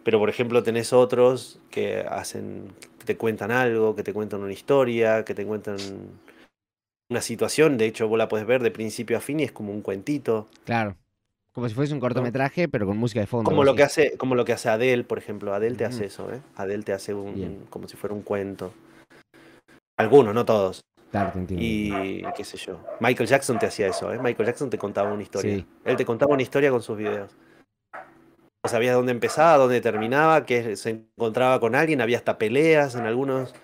Pero por ejemplo tenés otros que hacen, que te cuentan algo, que te cuentan una historia, que te cuentan una situación. De hecho, vos la puedes ver de principio a fin y es como un cuentito. Claro. Como si fuese un cortometraje, pero con música de fondo. Como lo, que hace, como lo que hace Adele, por ejemplo. Adele te hace eso, ¿eh? Adele te hace un, como si fuera un cuento. Algunos, no todos. Claro, te entiendo. Y qué sé yo. Michael Jackson te hacía eso, ¿eh? Michael Jackson te contaba una historia. Él te contaba una historia con sus videos. No sabías dónde empezaba, dónde terminaba, que se encontraba con alguien, había hasta peleas en algunos.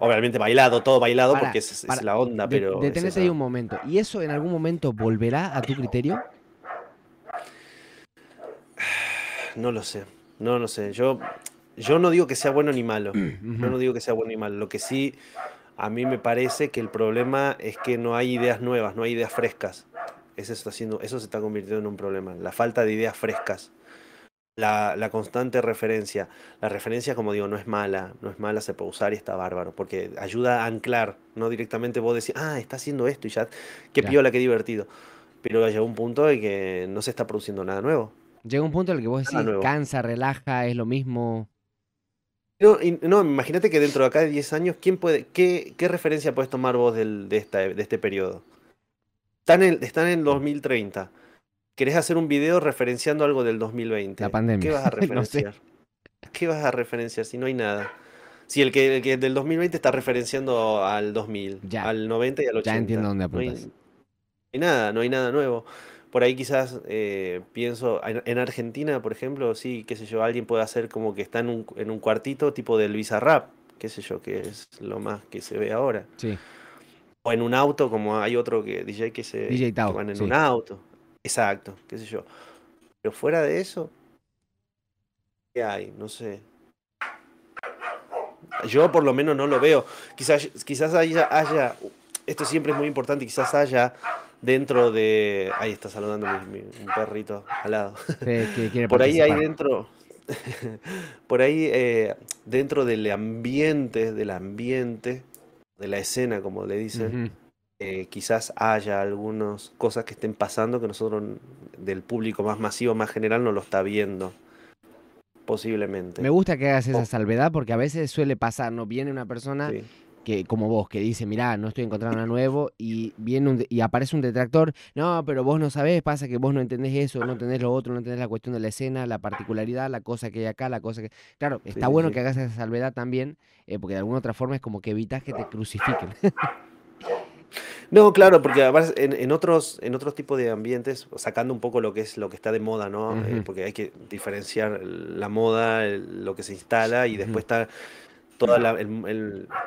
Obviamente bailado, todo bailado, porque es, la onda, pero. Detenete ahí un momento. ¿Y eso en algún momento volverá a tu criterio? no lo sé. No lo sé. Yo, yo no digo que sea bueno ni malo. Yo no digo que sea bueno ni malo. Lo que sí, a mí me parece que el problema es que no hay ideas nuevas, no hay ideas frescas. Eso, está haciendo, eso se está convirtiendo en un problema. La falta de ideas frescas. La, la, constante referencia. La referencia, como digo, no es mala, no es mala, se puede usar y está bárbaro, porque ayuda a anclar, no directamente vos decís, ah, está haciendo esto y ya, qué piola, qué divertido. Pero llega un punto en que no se está produciendo nada nuevo. Llega un punto en el que vos decís, cansa, relaja, es lo mismo. No, no imagínate que dentro de acá de 10 años, ¿quién puede, qué, qué referencia puedes tomar vos del, de, esta, de este periodo? Están en, están en el 2030. ¿Querés hacer un video referenciando algo del 2020? La pandemia. ¿Qué vas a referenciar? ¿Qué vas a referenciar si no hay nada? Si el que, el que del 2020 está referenciando al 2000, al 90 y al 80. Ya entiendo dónde apuntas. No hay, nada, no hay nada nuevo por ahí quizás eh, pienso, en, Argentina, por ejemplo, sí, qué sé yo, alguien puede hacer como que está en un, en un cuartito tipo del Bizarrap, qué sé yo, que es lo más que se ve ahora. Sí. O en un auto, como hay otro que DJ que se DJ van en un auto. Exacto, qué sé yo. Pero fuera de eso, ¿qué hay? No sé. Yo por lo menos no lo veo. Quizás, quizás haya, haya, esto siempre es muy importante, quizás haya dentro de. Ahí está saludando mi, un perrito al lado. por ahí hay dentro. por ahí eh, dentro del ambiente, del ambiente, de la escena, como le dicen, eh, quizás haya algunas cosas que estén pasando que nosotros, del público más masivo, más general, no lo está viendo. Posiblemente. Me gusta que hagas esa salvedad porque a veces suele pasar, ¿no? Viene una persona que como vos, que dice, mirá, no estoy encontrando nada nuevo, y viene y aparece un detractor, no, pero vos no sabés, pasa que vos no entendés eso, no entendés lo otro, no entendés la cuestión de la escena, la particularidad, la cosa que hay acá, la cosa que... Claro, está bueno que hagas esa salvedad también, eh, porque de alguna otra forma es como que evitas que te crucifiquen. No, claro, porque además en, otros, en otros tipos de ambientes, sacando un poco lo que es lo que está de moda, ¿no? Eh, porque hay que diferenciar la moda, lo que se instala, y después está toda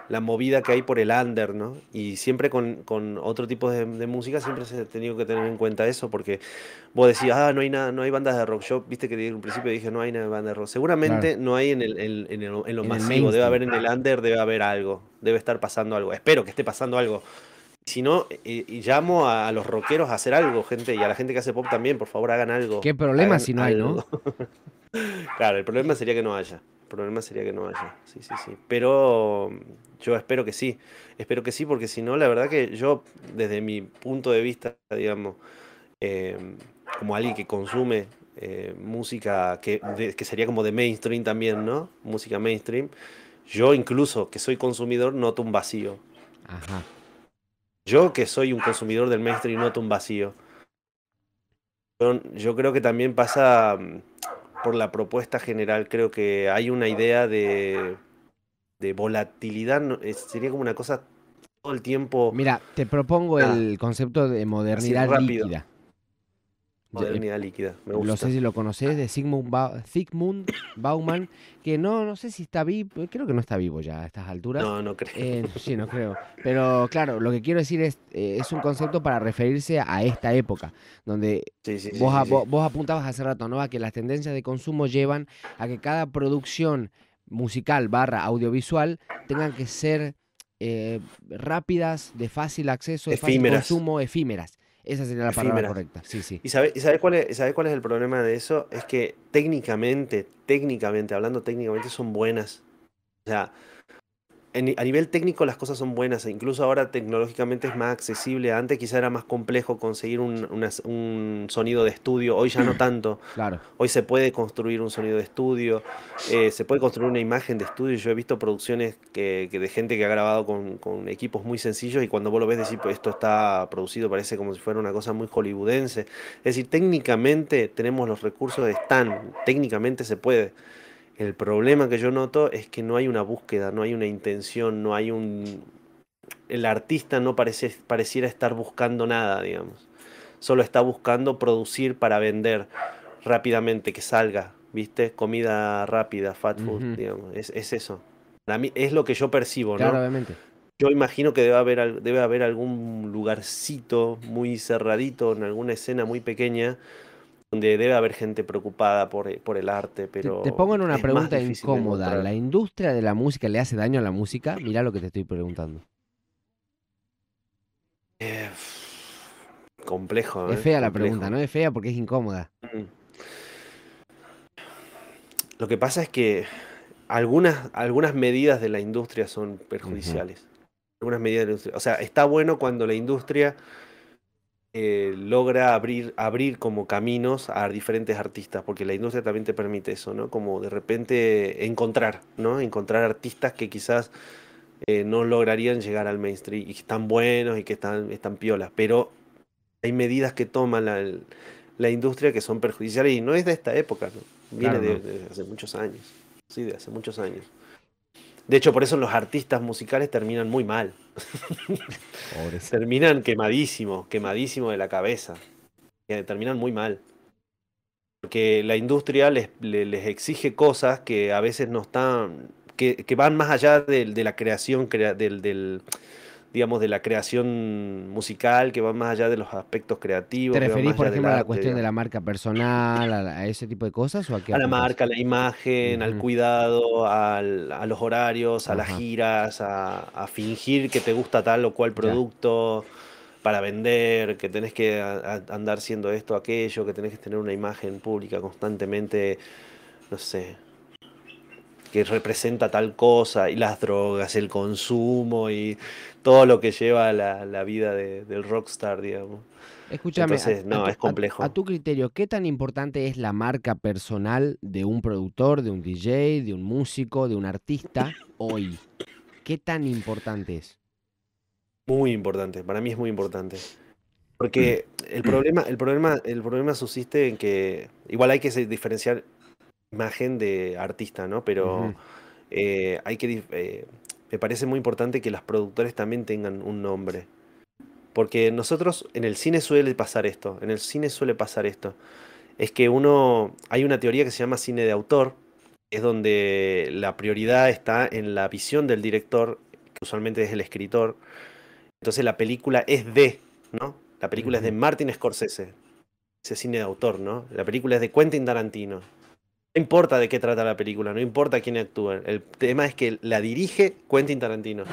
la, movida que hay por el under, ¿no? Y siempre con, otro tipo de, música siempre se ha tenido que tener en cuenta eso, porque vos decías, ah, no hay nada, no hay bandas de rock. Yo, viste que en un principio dije, no hay nada de banda de rock. Seguramente no hay en, el, en, lo masivo, debe haber en el under, debe haber algo, debe estar pasando algo. Espero que esté pasando algo. Si no, y, llamo a, los rockeros a hacer algo, gente, y a la gente que hace pop también, por favor, hagan algo. ¿Qué problema si no hay, no? claro, el problema sería que no haya problema sería que no haya. Sí, sí, sí. Pero yo espero que sí. Espero que sí, porque si no, la verdad que yo, desde mi punto de vista, digamos, eh, como alguien que consume eh, música que, que, sería como de mainstream también, ¿no? Música mainstream. Yo incluso que soy consumidor noto un vacío. Ajá. Yo que soy un consumidor del mainstream noto un vacío. Yo, yo creo que también pasa por la propuesta general. Creo que hay una idea de, de volatilidad, sería como una cosa todo el tiempo. Mira, te propongo el concepto de modernidad líquida. Modernidad líquida, me No gusta. sé si lo conocés, de Sigmund, Ba- Bauman, que no, no sé si está vivo, creo que no está vivo ya a estas alturas. No, no creo. Eh, sí, no creo. Pero claro, lo que quiero decir es, eh, es un concepto para referirse a esta época, donde Sí, sí, vos, sí, vos, vos apuntabas hace rato, ¿no? A que las tendencias de consumo llevan a que cada producción musical barra audiovisual tengan que ser eh, rápidas, de fácil acceso, de fácil consumo, efímeras. Esa sería la palabra correcta. Sí, sí. ¿Y sabes sabe cuál, es, sabe cuál es el problema de eso? Es que técnicamente, técnicamente, hablando técnicamente, son buenas. O sea, en- a nivel técnico las cosas son buenas, e incluso ahora tecnológicamente es más accesible. Antes quizá era más complejo conseguir un, una- un sonido de estudio, hoy ya no tanto. Claro. Hoy se puede construir un sonido de estudio, eh, se puede construir una imagen de estudio. Yo he visto producciones que, que de gente que ha grabado con, con equipos muy sencillos y cuando vos lo ves decís, pues esto está producido, parece como si fuera una cosa muy hollywoodense. Es decir, técnicamente tenemos los recursos, están, técnicamente se puede. El problema que yo noto es que no hay una búsqueda, no hay una intención, no hay un... El artista no parece, pareciera estar buscando nada, digamos. Solo está buscando producir para vender rápidamente, que salga, ¿viste? Comida rápida, fat food, digamos. Es, es eso. Para mí es lo que yo percibo, ¿no? Obviamente. Yo imagino que debe haber, debe haber algún lugarcito muy cerradito, en alguna escena muy pequeña, donde debe haber gente preocupada por, e- por el arte, Te, pero te pongo en una es pregunta incómoda. ¿La industria de la música le hace daño a la música? Mirá lo que te estoy preguntando. Eh, complejo, Es ¿eh? fea la Complejo. pregunta, ¿no? Es fea porque es incómoda. Mm. Lo que pasa es que algunas, algunas medidas de la industria son perjudiciales. Algunas medidas de la industria. O sea, está bueno cuando la industria eh, logra abrir, abrir como caminos a diferentes artistas, porque la industria también te permite eso, ¿no? Como de repente encontrar, ¿no? Encontrar artistas que quizás eh, no lograrían llegar al mainstream y que están buenos y que están, están piolas, pero hay medidas que toma la, la industria que son perjudiciales y no es de esta época, ¿no? Viene Claro, de, no. de hace muchos años, sí, de hace muchos años. De hecho, por eso los artistas musicales terminan muy mal. Terminan quemadísimos, quemadísimos de la cabeza. Que terminan muy mal. Porque la industria les, le- les exige cosas que a veces no están, que, que van más allá del- de, la creación, crea- del, del, digamos, de la creación musical, que van más allá de los aspectos creativos. ¿Te referís, por ejemplo, a la arte, cuestión de la marca personal, a, la- a ese tipo de cosas? ¿O a qué A la marca, a la imagen, al cuidado, al- a los horarios, a las giras, a, a fingir que te gusta tal o cual Ya. producto para vender, que tenés que andar siendo esto, aquello, que tenés que tener una imagen pública constantemente, no sé, que representa tal cosa, y las drogas, el consumo y todo lo que lleva la, la vida de- del rockstar, digamos. Escúchame, Entonces, a no, es complejo. A, tu criterio, ¿qué tan importante es la marca personal de un productor, de un DJ, de un músico, de un artista hoy? ¿Qué tan importante es? Muy importante, para mí es muy importante. Porque el problema, el problema, el problema subsiste en que igual hay que diferenciar imagen de artista, ¿no? Pero eh, hay que eh, me parece muy importante que los productores también tengan un nombre. Porque nosotros en el cine suele pasar esto, en el cine suele pasar esto. Es que uno, hay una teoría que se llama cine de autor, es donde la prioridad está en la visión del director, que usualmente es el escritor. Entonces la película es de, ¿no? La película es de. Martin Scorsese, ese cine de autor, ¿no? La película es de Quentin Tarantino. No importa de qué trata la película, no importa quién actúa. El tema es que la dirige Quentin Tarantino,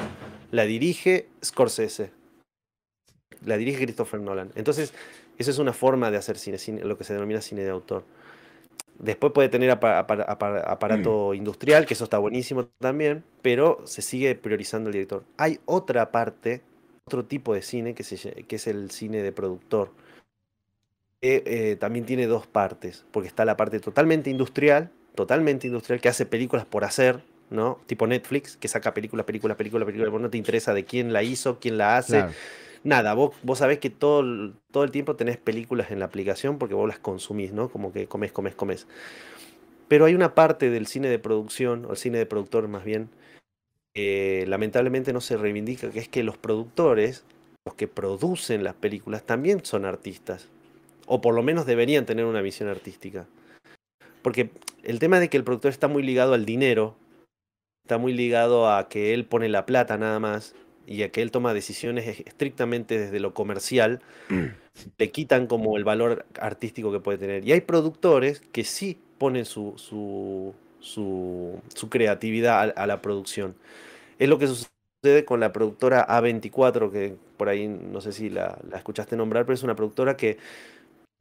la dirige Scorsese, la dirige Christopher Nolan. Entonces, eso es una forma de hacer cine, cine- lo que se denomina cine de autor. Después puede tener apa- apa- apa- aparato industrial, que eso está buenísimo también, pero se sigue priorizando el director. Hay otra parte, otro tipo de cine que, se que es el cine de productor, que eh, también tiene dos partes, porque está la parte totalmente industrial, totalmente industrial, que hace películas por hacer, ¿no? Tipo Netflix, que saca películas, películas, películas, películas, vos no te interesa de quién la hizo, quién la hace, Claro. nada, vos, vos sabés que todo, todo el tiempo tenés películas en la aplicación porque vos las consumís, ¿no? Como que comes, comes, comes. Pero hay una parte del cine de producción, o el cine de productor más bien, que lamentablemente no se reivindica, que es que los productores, los que producen las películas, también son artistas. O por lo menos deberían tener una visión artística. Porque el tema de que el productor está muy ligado al dinero, está muy ligado a que él pone la plata nada más y a que él toma decisiones estrictamente desde lo comercial, le quitan como el valor artístico que puede tener. Y hay productores que sí ponen su, su, su, creatividad a, la producción. Es lo que sucede con la productora A24, que por ahí no sé si la, la escuchaste nombrar, pero es una productora que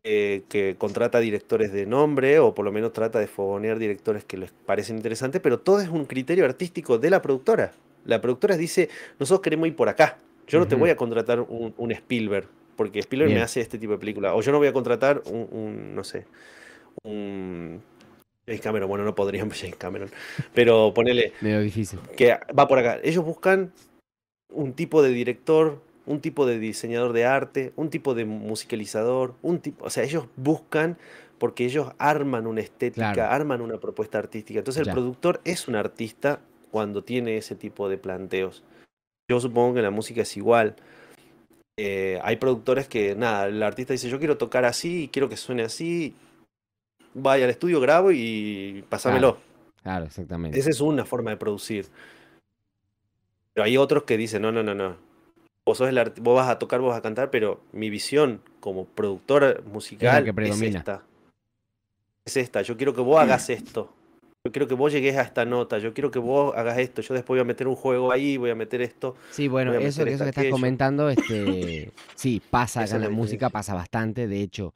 eh, que contrata directores de nombre o por lo menos trata de fogonear directores que les parecen interesantes, pero todo es un criterio artístico de la productora. La productora dice, nosotros queremos ir por acá. Yo no te voy a contratar un, Spielberg, porque Spielberg me hace este tipo de película. O yo no voy a contratar un, no sé, un James Cameron. Bueno, no podríamos James Cameron, pero ponele... Medio difícil. Que va por acá. Ellos buscan un tipo de director un tipo de diseñador de arte, un tipo de musicalizador, un tipo, o sea, ellos buscan porque ellos arman una estética, arman una propuesta artística. Entonces el productor es un artista cuando tiene ese tipo de planteos. Yo supongo que la música es igual. Eh, hay productores que, nada, el artista dice, yo quiero tocar así, quiero que suene así, vaya al estudio, grabo y pásamelo. claro, exactamente. Esa es una forma de producir. Pero hay otros que dicen, no, no, no, no, vos, el vos vas a tocar, vos vas a cantar, pero mi visión como productor musical es, esta. Es esta, yo quiero que vos hagas esto. Yo quiero que vos llegues a esta nota, yo quiero que vos hagas esto, yo después voy a meter un juego ahí, voy a meter esto. Sí, bueno, eso, eso que estás comentando, este, sí, pasa acá en la música, pasa bastante. De hecho,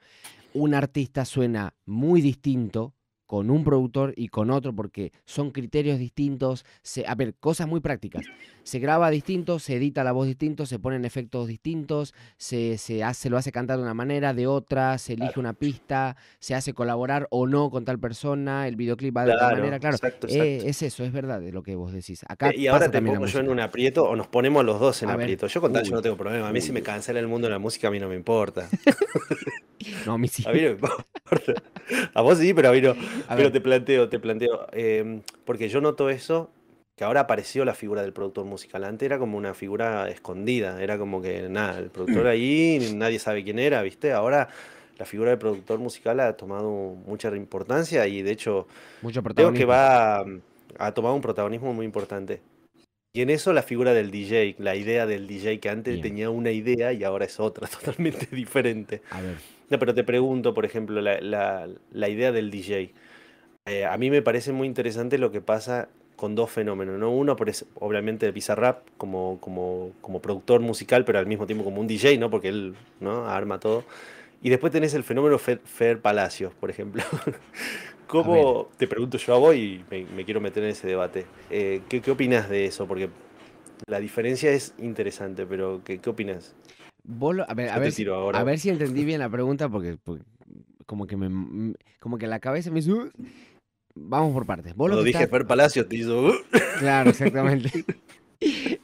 un artista suena muy distinto con un productor y con otro porque son criterios distintos. a ver, cosas muy prácticas. Se graba distinto, se edita la voz distinto, se ponen efectos distintos, se, se hace, lo hace cantar de una manera, de otra, se elige una pista, se hace colaborar o no con tal persona, el videoclip va de otra manera, claro. Eh, es eso, es verdad de lo que vos decís. Acá eh, y ahora te pongo yo en un aprieto o nos ponemos los dos en aprieto. Yo con tal yo no tengo problema. A mí si me cancela el mundo de la música, a mí no me importa. no, a mí sí. A mí no me importa. A vos sí, pero a mí no. pero te planteo, te planteo. Em, porque yo noto eso, que ahora apareció la figura del productor musical. Antes era como una figura escondida. Era como que, nada, el productor ahí, nadie sabe quién era, ¿viste? Ahora la figura del productor musical ha tomado mucha importancia y de hecho Mucho creo que va ha tomado un protagonismo muy importante. Y en eso la figura del DJ, la idea del DJ que antes tenía una idea y ahora es otra, totalmente diferente. A ver. No, pero te pregunto, por ejemplo, la, la, idea del DJ. Eh, a mí me parece muy interesante lo que pasa con dos fenómenos, ¿no? Uno, por obviamente, de Bizarrap como, como, como productor musical, pero al mismo tiempo como un DJ, ¿no? Porque él ¿no? arma todo. Y después tenés el fenómeno Fer, Palacios, por ejemplo. ¿Cómo, te pregunto yo a vos y me, quiero meter en ese debate, eh, ¿qué, ¿qué opinas de eso? Porque la diferencia es interesante, pero ¿qué, qué opinas? a ver, a ver, si, a ver si entendí bien la pregunta porque, como que me como que la cabeza me hizo vamos por partes. Cuando dije Fer Palacio te hizo Claro, exactamente.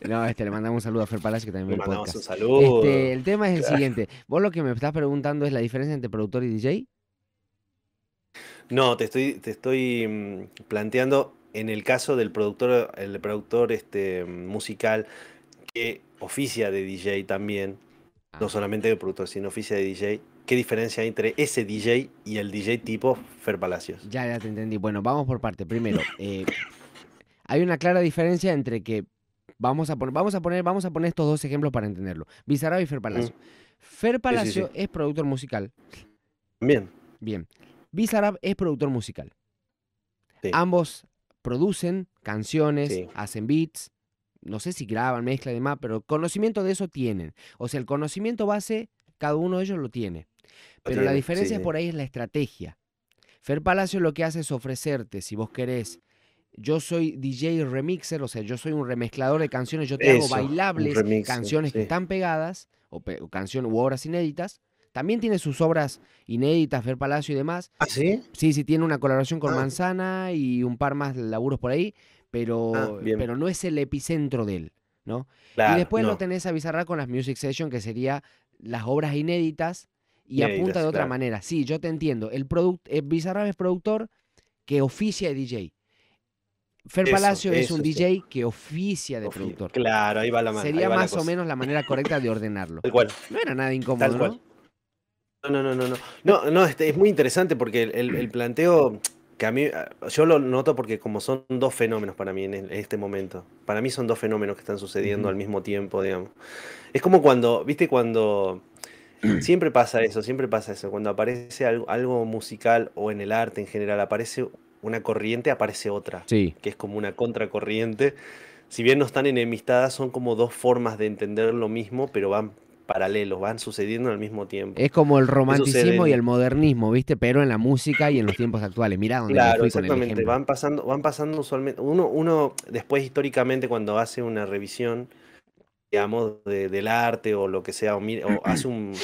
No, este, le mandamos un saludo a Fer Palacio que también le mandamos un saludo. Este, el tema es el siguiente. Vos lo que me estás preguntando es la diferencia entre productor y DJ. No, te estoy, te estoy mm, planteando en el caso del productor, el productor este, musical que oficia de DJ también, no ah. solamente de productor, sino oficia de DJ. ¿Qué diferencia hay entre ese DJ y el DJ tipo Fer Palacios? Ya, ya te entendí. Bueno, vamos por parte. Primero, eh, hay una clara diferencia entre que vamos a poner, vamos a poner, vamos a poner estos dos ejemplos para entenderlo. Bizarrap y Fer Palacio. Fer Palacio es productor musical. Bien. Bien. Bizarrap es productor musical. Ambos producen canciones, hacen beats, no sé si graban, mezclan y demás, pero conocimiento de eso tienen. O sea, el conocimiento base, cada uno de ellos lo tiene. Pero la diferencia por ahí es la estrategia. Fer Palacio lo que hace es ofrecerte, si vos querés, yo soy DJ remixer, o sea, yo soy un remezclador de canciones, yo te hago bailables, canciones que están pegadas, o, canciones u obras inéditas. También tiene sus obras inéditas, Fer Palacio y demás. ¿Ah, sí? Sí, sí, tiene una colaboración con ah. Manzana y un par más laburos por ahí pero, ah, pero no es el epicentro de él, ¿no? y después lo tenés a con las Music Session, que sería las obras inéditas y apunta de otra manera. Sí, yo te entiendo. El eh, Bizarrap es productor que oficia de DJ. Fer Palacio es un DJ que oficia de productor. Claro, ahí va la Sería más o menos la manera correcta de ordenarlo. Tal cual. No era nada incómodo, ¿no? No, no, no, no. No, no, este, es muy interesante porque el, planteo que a mí, yo lo noto porque como son dos fenómenos para mí en, este momento. Para mí son dos fenómenos que están sucediendo al mismo tiempo, digamos. Es como cuando, viste, cuando siempre pasa eso, siempre pasa eso. Cuando aparece algo, algo musical o en el arte en general, aparece una corriente, aparece otra. Sí. Que es como una contracorriente. Si bien no están enemistadas, son como dos formas de entender lo mismo, pero van paralelos, van sucediendo al mismo tiempo. Es como el romanticismo y el modernismo, ¿viste? Pero en la música y en los tiempos actuales. Mirá dónde claro, exactamente. van pasando, van pasando usualmente. Uno, uno después históricamente cuando hace una revisión, digamos, del arte o lo que sea, o, hace un,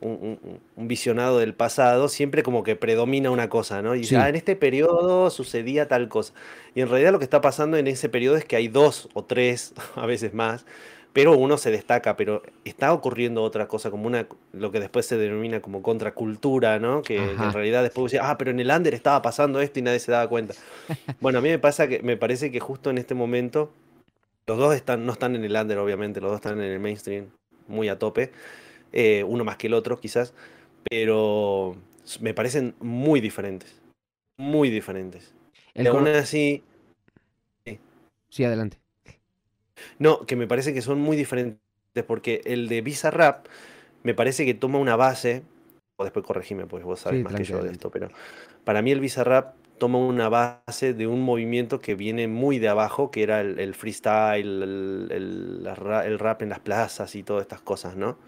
un, visionado del pasado, siempre como que predomina una cosa, ¿no? Y dice, ah, en este periodo sucedía tal cosa. Y en realidad lo que está pasando en ese periodo es que hay dos o tres, a veces más, pero uno se destaca, pero está ocurriendo otra cosa, como una, lo que después se denomina como contracultura, ¿no? Que, en realidad después dice, ah, pero en el under estaba pasando esto y nadie se daba cuenta. bueno, a mí me pasa que me parece que justo en este momento, los dos están, no están en el under, obviamente, los dos están en el mainstream muy a tope, eh, uno más que el otro quizás, pero me parecen muy diferentes, muy diferentes. El aún así... Sí. sí, adelante. No, que me parece que son muy diferentes, porque el de Bizarrap me parece que toma una base, o después corregime, pues vos sabes más que yo de esto, pero para mí el Bizarrap toma una base de un movimiento que viene muy de abajo, que era el, freestyle, el, rap en las plazas y todas estas cosas, ¿no?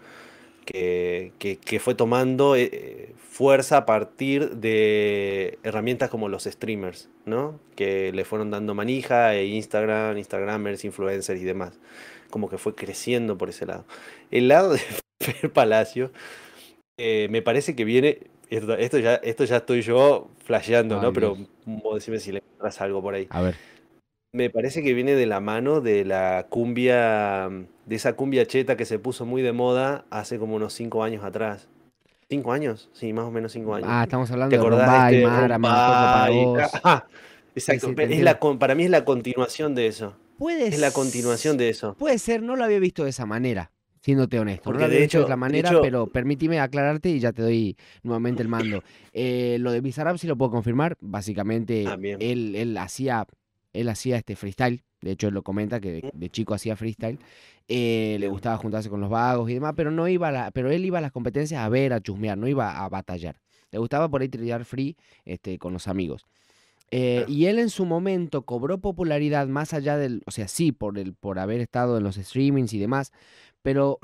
Que, que, fue tomando eh, fuerza a partir de herramientas como los streamers, ¿no? Que le fueron dando manija, e Instagram, Instagramers, influencers y demás. Como que fue creciendo por ese lado. El lado de Palacio, eh, me parece que viene. Esto, ya, esto ya estoy yo flasheando, ¿no? Pero vos decime si le encuentras algo por ahí. A ver. Me parece que viene de la mano de la cumbia, de esa cumbia cheta que se puso muy de moda hace como unos cinco años atrás. ¿Cinco años? Sí, más o menos cinco años. Ah, estamos hablando de Rombay, este, Mara, ah, Exacto, es la, para mí es la continuación de eso. Puede Es la continuación de eso. Puede ser, no lo había visto de esa manera, siéndote honesto. Porque no de hecho, de esa manera, pero permíteme aclararte y ya te doy nuevamente el mando. Eh, lo de Bizarrap sí lo puedo confirmar. Básicamente, ah, él, él hacía él hacía este freestyle, de hecho él lo comenta que de, chico hacía freestyle, eh, le gustaba juntarse con los vagos y demás, pero no iba a pero él iba a las competencias a ver, a chusmear, no iba a batallar. Le gustaba por ahí trillar free este, con los amigos. Eh, y él en su momento cobró popularidad más allá del, o sea, sí, por, el, por haber estado en los streamings y demás, pero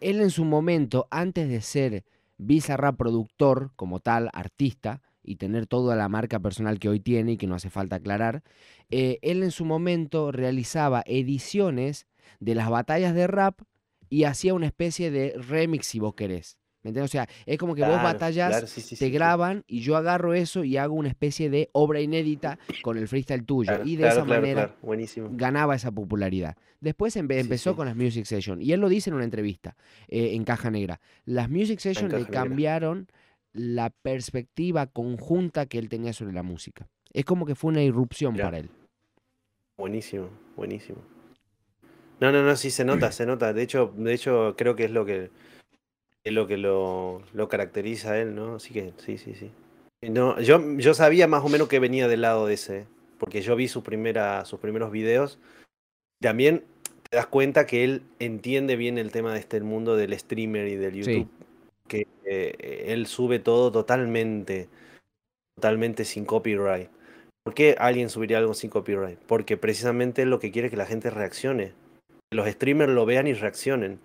él en su momento, antes de ser Bizarra productor como tal, artista, y tener toda la marca personal que hoy tiene y que no hace falta aclarar, eh, él en su momento realizaba ediciones de las batallas de rap y hacía una especie de remix si vos querés. ¿Me entiendes? O sea, es como que vos batallas, te graban y yo agarro eso y hago una especie de obra inédita con el freestyle tuyo. y de esa manera ganaba esa popularidad. Después empezó con las Music Sessions. Y él lo dice en una entrevista eh, en Caja Negra. Las Music Sessions le cambiaron la perspectiva conjunta que él tenía sobre la música. Es como que fue una irrupción para él. Buenísimo, buenísimo. No, no, no, sí se nota, se nota. De hecho, de hecho creo que es lo que es lo que lo, caracteriza a él, ¿no? Así que sí, sí, sí. No, yo, yo sabía más o menos que venía del lado de ese, porque yo vi su primera, sus primeros videos. También te das cuenta que él entiende bien el tema de este mundo del streamer y del YouTube que eh, él sube todo totalmente, totalmente sin copyright. ¿Por qué alguien subiría algo sin copyright? Porque precisamente lo que quiere es que la gente reaccione. Que los streamers lo vean y reaccionen.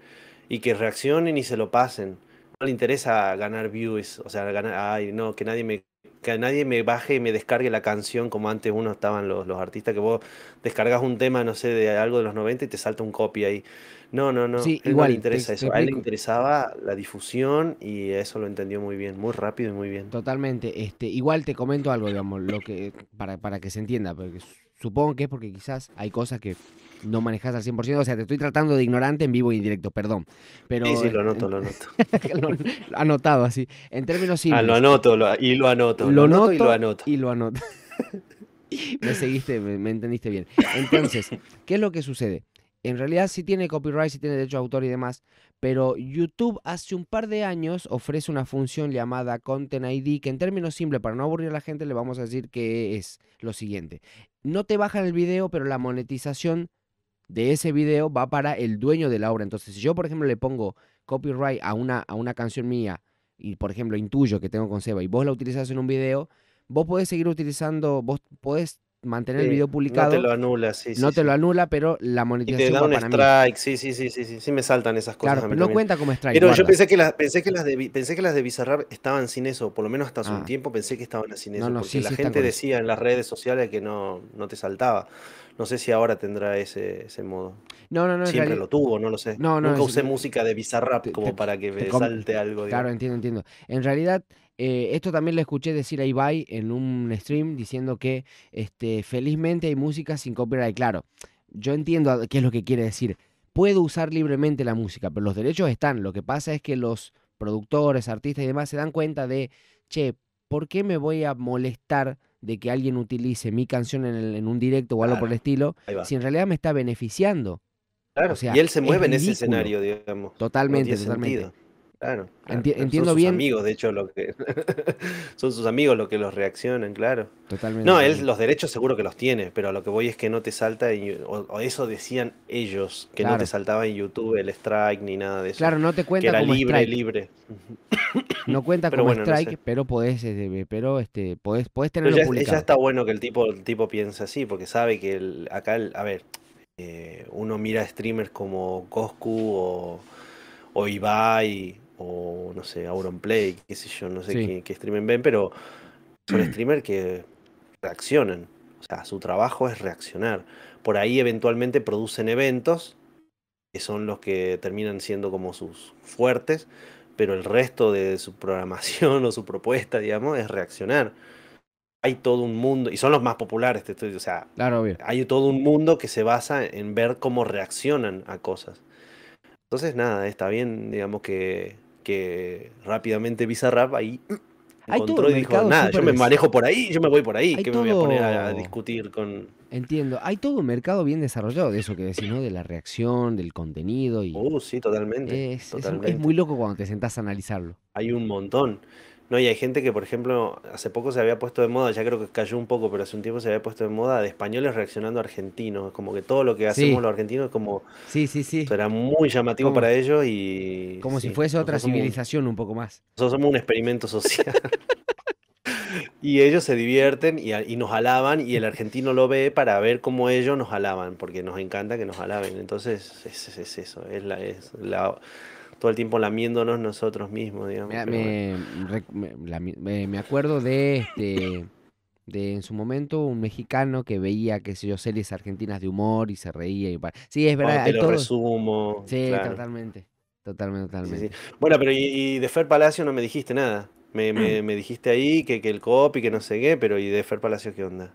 Y que reaccionen y se lo pasen. No le interesa ganar views, o sea, ganar, ay, no, que nadie me que nadie me baje y me descargue la canción como antes uno estaban los, los artistas, que vos descargas un tema, no sé, de algo de los 90 y te salta un copy ahí. No, no, no. Sí, igual, le interesa eso. a él le interesaba la difusión y eso lo entendió muy bien, muy rápido y muy bien. Totalmente. Este, igual te comento algo, digamos, lo que, para, para que se entienda, porque supongo que es porque quizás hay cosas que no manejas al 100%. O sea, te estoy tratando de ignorante en vivo y en directo, perdón. Pero, sí, sí, lo anoto, lo anoto. anotado así. En términos simples. Ah, lo anoto y lo anoto. Lo, anoto y lo anoto. Y lo anoto. me seguiste, me, entendiste bien. Entonces, ¿qué es lo que sucede? en realidad sí tiene copyright, sí tiene derecho de autor y demás, pero YouTube hace un par de años ofrece una función llamada Content ID que en términos simples, para no aburrir a la gente, le vamos a decir que es lo siguiente. No te bajan el video, pero la monetización de ese video va para el dueño de la obra. Entonces, si yo, por ejemplo, le pongo copyright a una, a una canción mía y, por ejemplo, intuyo que tengo con Seba y vos la utilizás en un video, vos podés seguir utilizando, vos podés mantener el video publicado. No te lo anula, sí. No te lo anula, pero la monetización y te da un strike, sí, sí, sí, sí, sí, sí, me saltan esas cosas. Claro, pero no cuenta como strike. Pero yo pensé que, las, pensé, que las de, pensé que las de Bizarrap estaban sin eso, por lo menos hasta hace un ah. tiempo pensé que estaban sin eso, porque la gente decía en las redes sociales que no, no te saltaba. No sé si ahora tendrá ese, ese modo. No, no, no. Siempre lo tuvo, no lo sé. No, no, Nunca usé música de Bizarrap como para que me salte algo. Claro, entiendo, entiendo. En realidad, eh, esto también lo escuché decir a Ibai en un stream diciendo que este, felizmente hay música sin copyright. Claro, yo entiendo qué es lo que quiere decir. Puedo usar libremente la música, pero los derechos están. Lo que pasa es que los productores, artistas y demás se dan cuenta de, che, ¿por qué me voy a molestar de que alguien utilice mi canción en, un directo o algo por el estilo si en realidad me está beneficiando? Claro, y él se mueve en ese escenario, digamos. Totalmente, totalmente. Claro. entiendo son bien. Sus amigos, de hecho, lo que son sus amigos los que los reaccionan, claro. Totalmente. No, él los derechos seguro que los tiene, pero a lo que voy es que no te salta, o, eso decían ellos, que no te saltaba en YouTube el strike ni nada de eso. Claro, no te cuenta que era como libre, strike. libre. No cuenta como strike, pero podés, este, pero este, podés, podés tenerlo ya, publicado. Ya está bueno que el tipo, el tipo piense así, porque sabe que el, acá, a ver, eh, uno mira streamers como Coscu o, o Ibai o no sé, Auronplay, qué sé yo, no sé qué, qué streamen ven, pero son streamers que reaccionan. O sea, su trabajo es reaccionar. Por ahí eventualmente producen eventos, que son los que terminan siendo como sus fuertes, pero el resto de su programación o su propuesta, digamos, es reaccionar. Hay todo un mundo, y son los más populares, o sea, claro, hay todo un mundo que se basa en ver cómo reaccionan a cosas. Entonces, nada, está bien, digamos, que, que rápidamente Bizarrap ahí encontró y dijo, nada, yo me manejo por ahí, yo me voy por ahí, que me voy a poner a, discutir con... Entiendo, hay todo un mercado bien desarrollado de eso que decís, ¿no? De la reacción, del contenido y... Uh, sí, totalmente. Es, es muy loco cuando te sentás a analizarlo. Hay un montón. No, y hay gente que, por ejemplo, hace poco se había puesto de moda, ya creo que cayó un poco, pero hace un tiempo se había puesto de moda de españoles reaccionando a argentinos. Como que todo lo que hacemos los argentinos es como. Sí, sí, sí. Era muy llamativo para ellos y. Como si fuese otra civilización un, poco más. Nosotros somos un experimento social. y ellos se divierten y, nos alaban y el argentino lo ve para ver cómo ellos nos alaban, porque nos encanta que nos alaben. Entonces, es, es eso, es la. Es la todo el tiempo lamiéndonos nosotros mismos, digamos. Me, me, acuerdo de este de en su momento un mexicano que veía, qué sé yo, series argentinas de humor y se reía. Y... Sí, es verdad. te lo resumo. Sí, totalmente. Totalmente, totalmente. Bueno, pero y, de Fer Palacio no me dijiste nada. Me, me, dijiste ahí que, que el copy, que no sé qué, pero ¿y de Fer Palacio qué onda?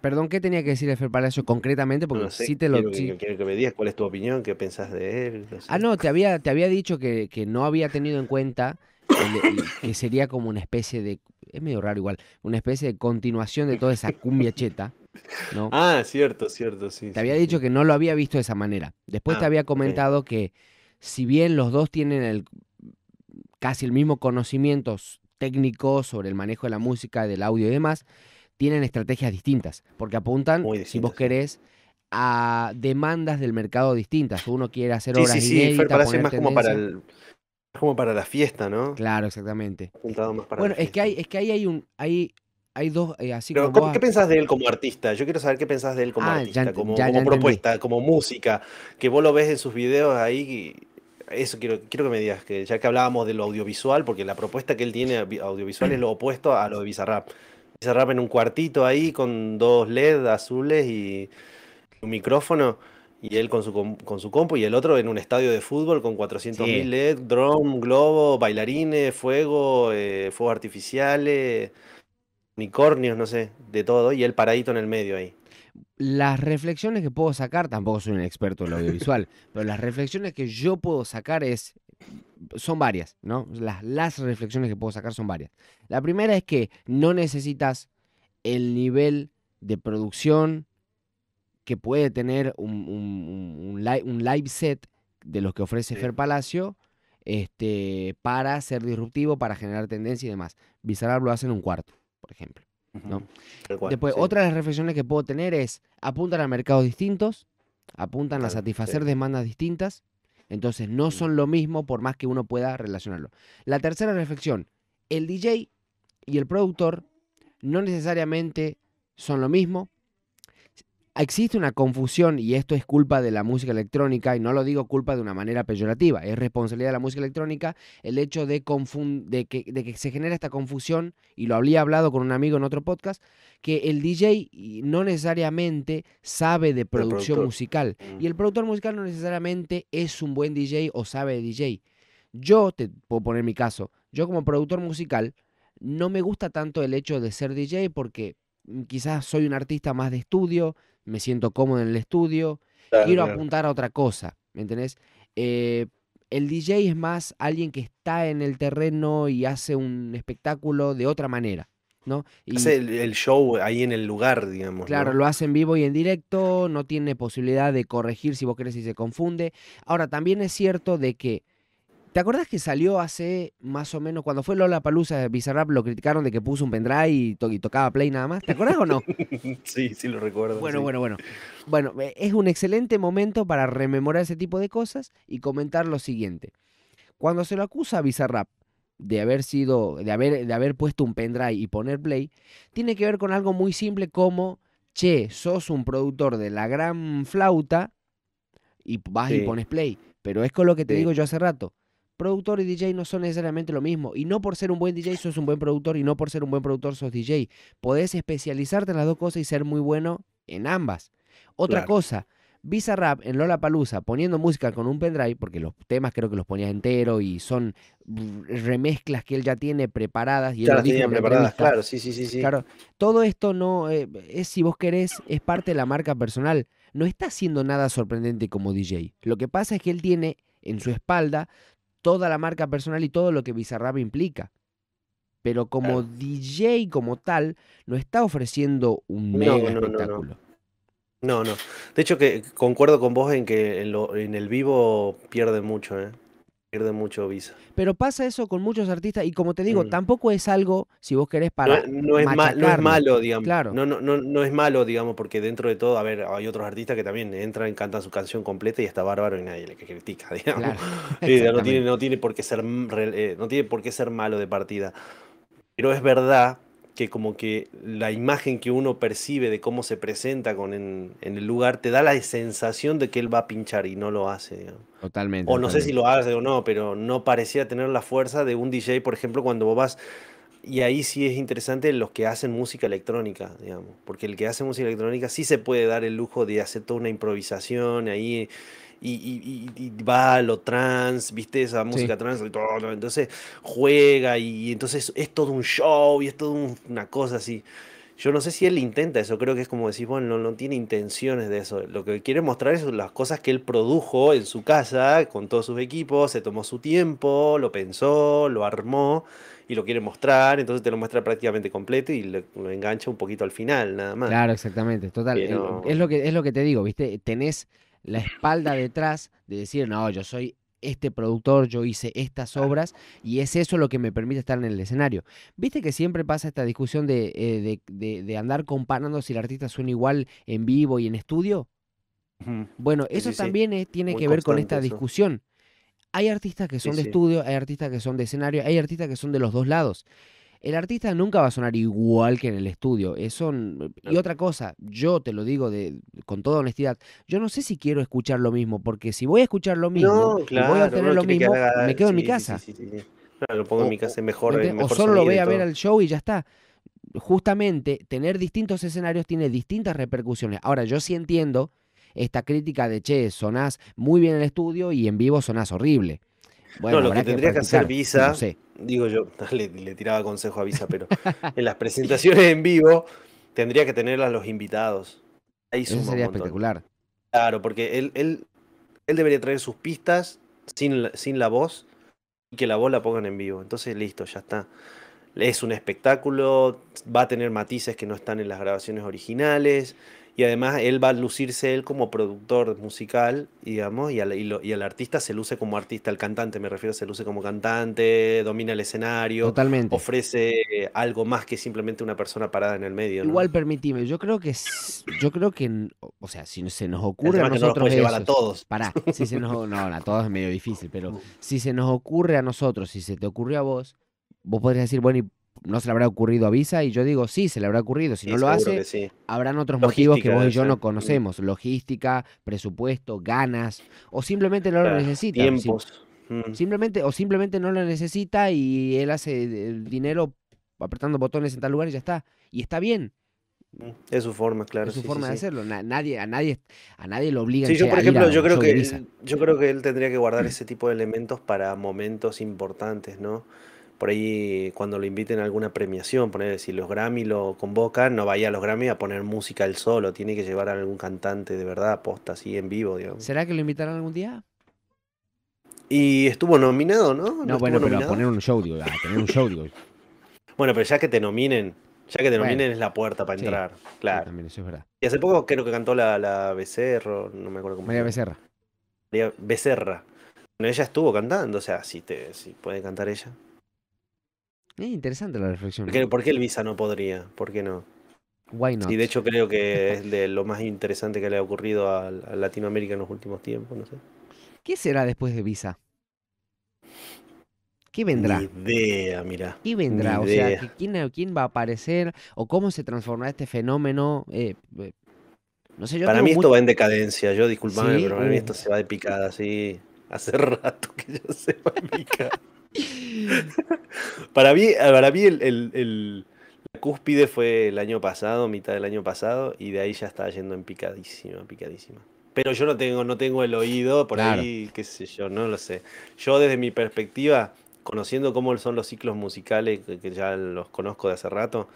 Perdón, ¿qué tenía que decir de Fer Palacio concretamente? Porque sí te lo. Quiero, que me digas cuál es tu opinión, qué pensás de él. Ah, no, te había, te había dicho que, no había tenido en cuenta que sería como una especie de. Es medio raro igual, una especie de continuación de toda esa cumbia cheta. ¿no? Ah, cierto, cierto, sí. Te había dicho que no lo había visto de esa manera. Después te ah, había comentado que si bien los dos tienen el, casi el mismo conocimiento técnico sobre el manejo de la música, del audio y demás, tienen estrategias distintas, porque apuntan, si vos querés, a demandas del mercado distintas. Uno quiere hacer obras sí, sí, inéditas, sí, más como para como para la fiesta, ¿no? Claro, exactamente. bueno, es que hay, es que ahí hay un, hay, hay dos, eh, así como. ¿Qué pensás de él como artista? Yo quiero saber qué pensás de él como ah, artista, como, propuesta, como música, que vos lo ves en sus videos ahí. eso quiero, quiero que me digas, que ya que hablábamos de lo audiovisual, porque la propuesta que él tiene audiovisual es lo opuesto a lo de Bizarrap se rap en un cuartito ahí con dos LED azules y un micrófono. Y él con su, con su compu y el otro en un estadio de fútbol con 400.000 LED, drone, globo, bailarines, fuego, eh, fuegos artificiales, unicornios, no sé, de todo. Y él paradito en el medio ahí. Las reflexiones que puedo sacar, tampoco soy un experto en lo audiovisual, pero las reflexiones que yo puedo sacar es son varias, ¿no? Las, las reflexiones que puedo sacar son varias. La primera es que no necesitas el nivel de producción que puede tener un, un, live, set de los que ofrece Fer Palacio este, para ser disruptivo, para generar tendencia y demás. Bizarrap lo hace en un cuarto, por ejemplo. ¿no? Después, otra de las reflexiones que puedo tener es, apuntan a mercados distintos, apuntan a satisfacer demandas distintas, entonces no son lo mismo por más que uno pueda relacionarlo. La tercera reflexión, el DJ y el productor no necesariamente son lo mismo, existe una confusión y esto es culpa de la música electrónica y no lo digo culpa de una manera peyorativa, es responsabilidad de la música electrónica el hecho de, de, que, de que se genera esta confusión y lo había hablado con un amigo en otro podcast, que el DJ no necesariamente sabe de producción musical y el productor musical no necesariamente es un buen DJ o sabe de DJ. Yo, te puedo poner mi caso, yo como productor musical no me gusta tanto el hecho de ser DJ porque mm, quizás soy un artista más de estudio, me siento cómodo en el estudio, quiero apuntar a otra cosa, ¿me entendés? Eh, el DJ es más alguien que está en el terreno y hace un espectáculo de otra manera. ¿no? hace el, show ahí en el lugar, digamos. Claro, lo hace en vivo y en directo, no tiene posibilidad de corregir si vos querés y se confunde. Ahora, también es cierto de que ¿Te acordás que salió hace más o menos, cuando fue Lola Palusa, Bizarrap lo criticaron de que puso un pendrive y, tocaba play nada más? ¿Te acordás o no? sí, sí lo recuerdo. Bueno, bueno, bueno. Bueno, eh, es un excelente momento para rememorar ese tipo de cosas y comentar lo siguiente. Cuando se lo acusa a Bizarrap de haber sido, de haber, de haber puesto un pendrive y poner play, tiene que ver con algo muy simple como, che, sos un productor de la gran flauta y vas y pones play. Pero es con lo que te digo yo hace rato productor y DJ no son necesariamente lo mismo. Y no por ser un buen DJ sos un buen productor y no por ser un buen productor sos DJ. Podés especializarte en las dos cosas y ser muy bueno en ambas. Otra cosa, Visa Rap en Lola Palusa poniendo música con un pendrive, porque los temas creo que los ponía entero y son remezclas que él ya tiene preparadas. Y claro, él preparadas, claro, sí, sí, sí, Claro, todo esto no eh, es, si vos querés, es parte de la marca personal. No está haciendo nada sorprendente como DJ. Lo que pasa es que él tiene en su espalda toda la marca personal y todo lo que Bizarrap implica. Pero como DJ como tal, no está ofreciendo un mega espectáculo. No, no, De hecho, que concuerdo con vos en que en, en el vivo pierde mucho, ¿eh? Pierde mucho visa. Pero pasa eso con muchos artistas y como te digo, mm. tampoco es algo, si vos querés, para no, es, malo, digamos. Claro. No, no, no, es malo, digamos, porque dentro de todo, a ver, hay otros artistas que también entran, cantan su canción completa y está bárbaro y nadie le critica, digamos. no, tiene, no, tiene por qué ser, eh, no tiene por qué ser malo de partida. Pero es verdad que como que la imagen que uno percibe de cómo se presenta con en, el lugar te da la sensación de que él va a pinchar y no lo hace. Totalmente. O no sé si lo hace o no, pero no parecía tener la fuerza de un DJ, por ejemplo, cuando vos vas... Y ahí sí es interesante los que hacen música electrónica, digamos, porque el que hace música electrónica sí se puede dar el lujo de hacer toda una improvisación ahí y, va a lo trans, viste esa música trans y todo, entonces juega y, entonces es todo un show y es todo una cosa así. Yo no sé si él intenta eso, creo que es como decir, bueno, no, tiene intenciones de eso. Lo que quiere mostrar es las cosas que él produjo en su casa con todos sus equipos, se tomó su tiempo, lo pensó, lo armó y lo quiere mostrar, entonces te lo muestra prácticamente completo y lo engancha un poquito al final, nada más. Claro, exactamente, total. Es, lo que, es lo que te digo, ¿viste? Tenés la espalda detrás de decir, no, yo soy este productor, yo hice estas obras y es eso lo que me permite estar en el escenario. ¿Viste que siempre pasa esta discusión de, eh, de, andar comparando si el artista suena igual en vivo y en estudio? Bueno, eso también tiene que ver con esta discusión. Hay artistas que son de estudio, hay artistas que son de escenario, hay artistas que son de los dos lados el artista nunca va a sonar igual que en el estudio. Eso, y otra cosa, yo te lo digo de, con toda honestidad, yo no sé si quiero escuchar lo mismo, porque si voy a escuchar lo mismo, voy a tener lo mismo, me quedo en mi casa. lo pongo en mi casa, mejor. o solo lo voy a ver al show y ya está. Justamente, tener distintos escenarios tiene distintas repercusiones. Ahora, yo sí entiendo esta crítica de, che, sonás muy bien en el estudio y en vivo sonás horrible. Bueno, no, lo que tendría que, hacer Visa, digo yo, le, tiraba consejo a Visa, pero en las presentaciones en vivo tendría que tener a los invitados. Ahí Eso sería espectacular. Claro, porque él, él, él debería traer sus pistas sin, sin la voz y que la voz la pongan en vivo. Entonces, listo, ya está. Es un espectáculo, va a tener matices que no están en las grabaciones originales y además él va a lucirse él como productor musical, digamos, y al, y, lo- y el artista se luce como artista, el cantante me refiero, se luce como cantante, domina el escenario, Totalmente. ofrece algo más que simplemente una persona parada en el medio, ¿no? Igual permitime, yo creo que yo creo que o sea, si se nos ocurre a no nosotros puede llevar a todos. pará, si se nos no, a todos es medio difícil, pero si se nos ocurre a nosotros, si se te ocurrió a vos, vos podrías decir, bueno, y no se le habrá ocurrido a Visa y yo digo, sí, se le habrá ocurrido, si Sí, no lo hace, sí. habrán otros motivos que vos y yo no. Mm. conocemos, logística, presupuesto, ganas, o simplemente no lo necesita. Tiempos. Mm. Simplemente, o simplemente no lo necesita y él hace el dinero apretando botones en tal lugar y ya está. Y está bien, Mm, Es su forma, claro. es su sí, forma de hacerlo. Na- nadie, a nadie, a nadie lo obligan Sí, yo por ejemplo, a yo creo que él, yo creo que él tendría que guardar ese tipo de elementos para momentos importantes, ¿no? Por ahí cuando lo inviten a alguna premiación, poner si los Grammy lo convocan, no vaya a los Grammy a poner música él solo, tiene que llevar a algún cantante de verdad, posta así en vivo, digamos. ¿Será que lo invitarán algún día? Y estuvo nominado, ¿no? ¿No bueno, pero a poner un show, digo, a tener un show, digo. Bueno, pero ya que te nominen, ya que te Bueno. nominen es la puerta para Sí, entrar, claro. también, eso es verdad. Y hace poco creo que cantó la, la Becerro, no me acuerdo cómo María. Becerra. María Becerra. Bueno, ella estuvo cantando, o sea, si, te, si puede cantar ella. Eh, interesante la reflexión. ¿Por qué, ¿no? por qué el Visa no podría? ¿Por qué no? Why not? Sí, de hecho creo que es de lo más interesante que le ha ocurrido a, a Latinoamérica en los últimos tiempos, no sé. ¿Qué será después de Visa? ¿Qué vendrá? Ni idea, mira. ¿Qué vendrá? Ni O sea, idea. ¿quién, quién va a aparecer? ¿O cómo se transformará este fenómeno? Eh, eh, no sé, yo Para mí esto va en decadencia, yo disculpame, ¿Sí? pero para mí Uh. esto se va de picada, sí. Hace rato que ya se va de picada. Para mí, para mí el, el- el- la cúspide fue el año pasado, mitad del año pasado, y de ahí ya está yendo en picadísima, picadísima. Pero yo no tengo, no tengo el oído, por Claro. ahí, qué sé yo, no lo sé. Yo desde mi perspectiva, conociendo cómo son los ciclos musicales, que, que ya los conozco de hace rato,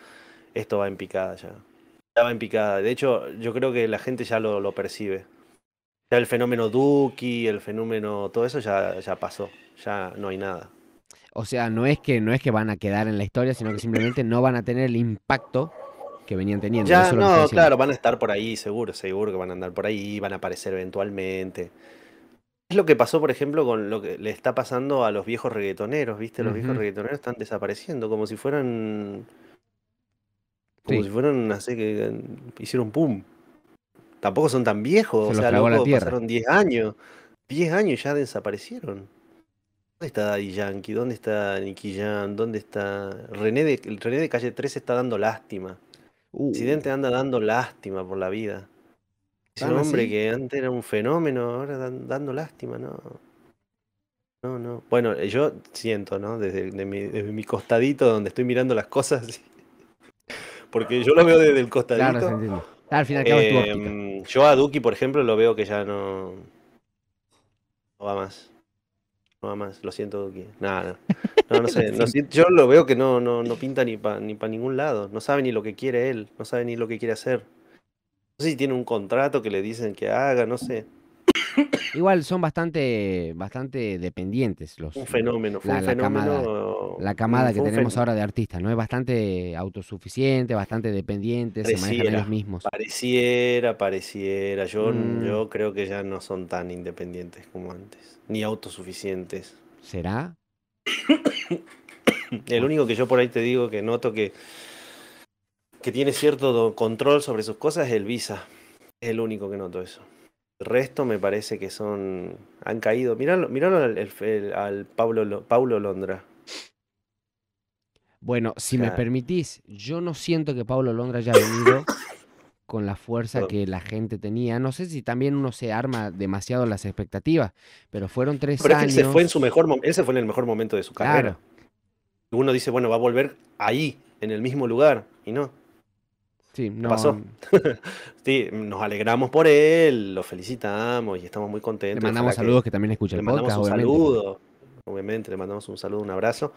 esto va en picada ya. Ya va en picada. De hecho, yo creo que la gente ya lo, lo percibe. Ya el fenómeno Duki, el fenómeno, todo eso ya, ya pasó. Ya no hay nada. O sea, no es que no es que van a quedar en la historia, sino que simplemente no van a tener el impacto que venían teniendo. Ya, Eso no, claro, van a estar por ahí, seguro, seguro que van a andar por ahí, van a aparecer eventualmente. Es lo que pasó, por ejemplo, con lo que le está pasando a los viejos reggaetoneros, ¿viste? Los viejos reggaetoneros están desapareciendo, como si fueran. Como Sí. si fueran, así que eh, hicieron pum. Tampoco son tan viejos, Se o sea, tierra. pasaron 10 años. 10 años ya desaparecieron. ¿Dónde está Daddy Yankee? ¿Dónde está Nicky Jam? ¿Dónde está René de, el René de Calle 13 está dando lástima. Uh, Presidente anda dando lástima por la vida. Es un ¿Tan hombre así? que antes era un fenómeno, ahora dan- dando lástima, ¿no? No, no. Bueno, eh, yo siento, ¿no? Desde, de mi, desde mi costadito donde estoy mirando las cosas. Porque yo lo veo desde el claro, costadito. entiende. Al fin y al cabo es tu óptica. Em, yo a Duki, por ejemplo, lo veo que ya no. No va más. No va más. Lo siento. Nada, no. No, sé. no yo lo veo que no, no, no pinta ni para ni pa ningún lado. No sabe ni lo que quiere él. No sabe ni lo que quiere hacer. No sé si tiene un contrato que le dicen que haga, no sé. Igual son bastante, bastante dependientes los, Un fenómeno. Fue la, un la camada, la camada que tenemos ahora de artistas, ¿no? Es bastante autosuficiente, bastante dependiente, se manejan Pareciera, ellos mismos. Pareciera, pareciera. Yo, Mm. yo creo que ya no son tan independientes como antes. Ni autosuficientes. ¿Será? El único que yo por ahí te digo que noto que, que tiene cierto control sobre sus cosas es el Visa. Es el único que noto eso. El resto me parece que son. han caído. Miralo, miralo al, el- al Pablo, Paulo Londra. Bueno, si me permitís, yo no siento que Pablo Londra haya venido con la fuerza que la gente tenía. No sé si también uno se arma demasiado las expectativas, pero fueron tres Pero es que él años. se fue en su mejor él se fue en el mejor momento de su carrera. Claro, Uno dice, bueno, va a volver ahí, en el mismo lugar. Y no. Sí, no. pasó? Sí, nos alegramos por él, lo felicitamos y estamos muy Le contentos. mandamos Ojalá que- saludos que también escucha Le el mandamos podcast, un obviamente. saludo. Obviamente, le mandamos un saludo, un abrazo.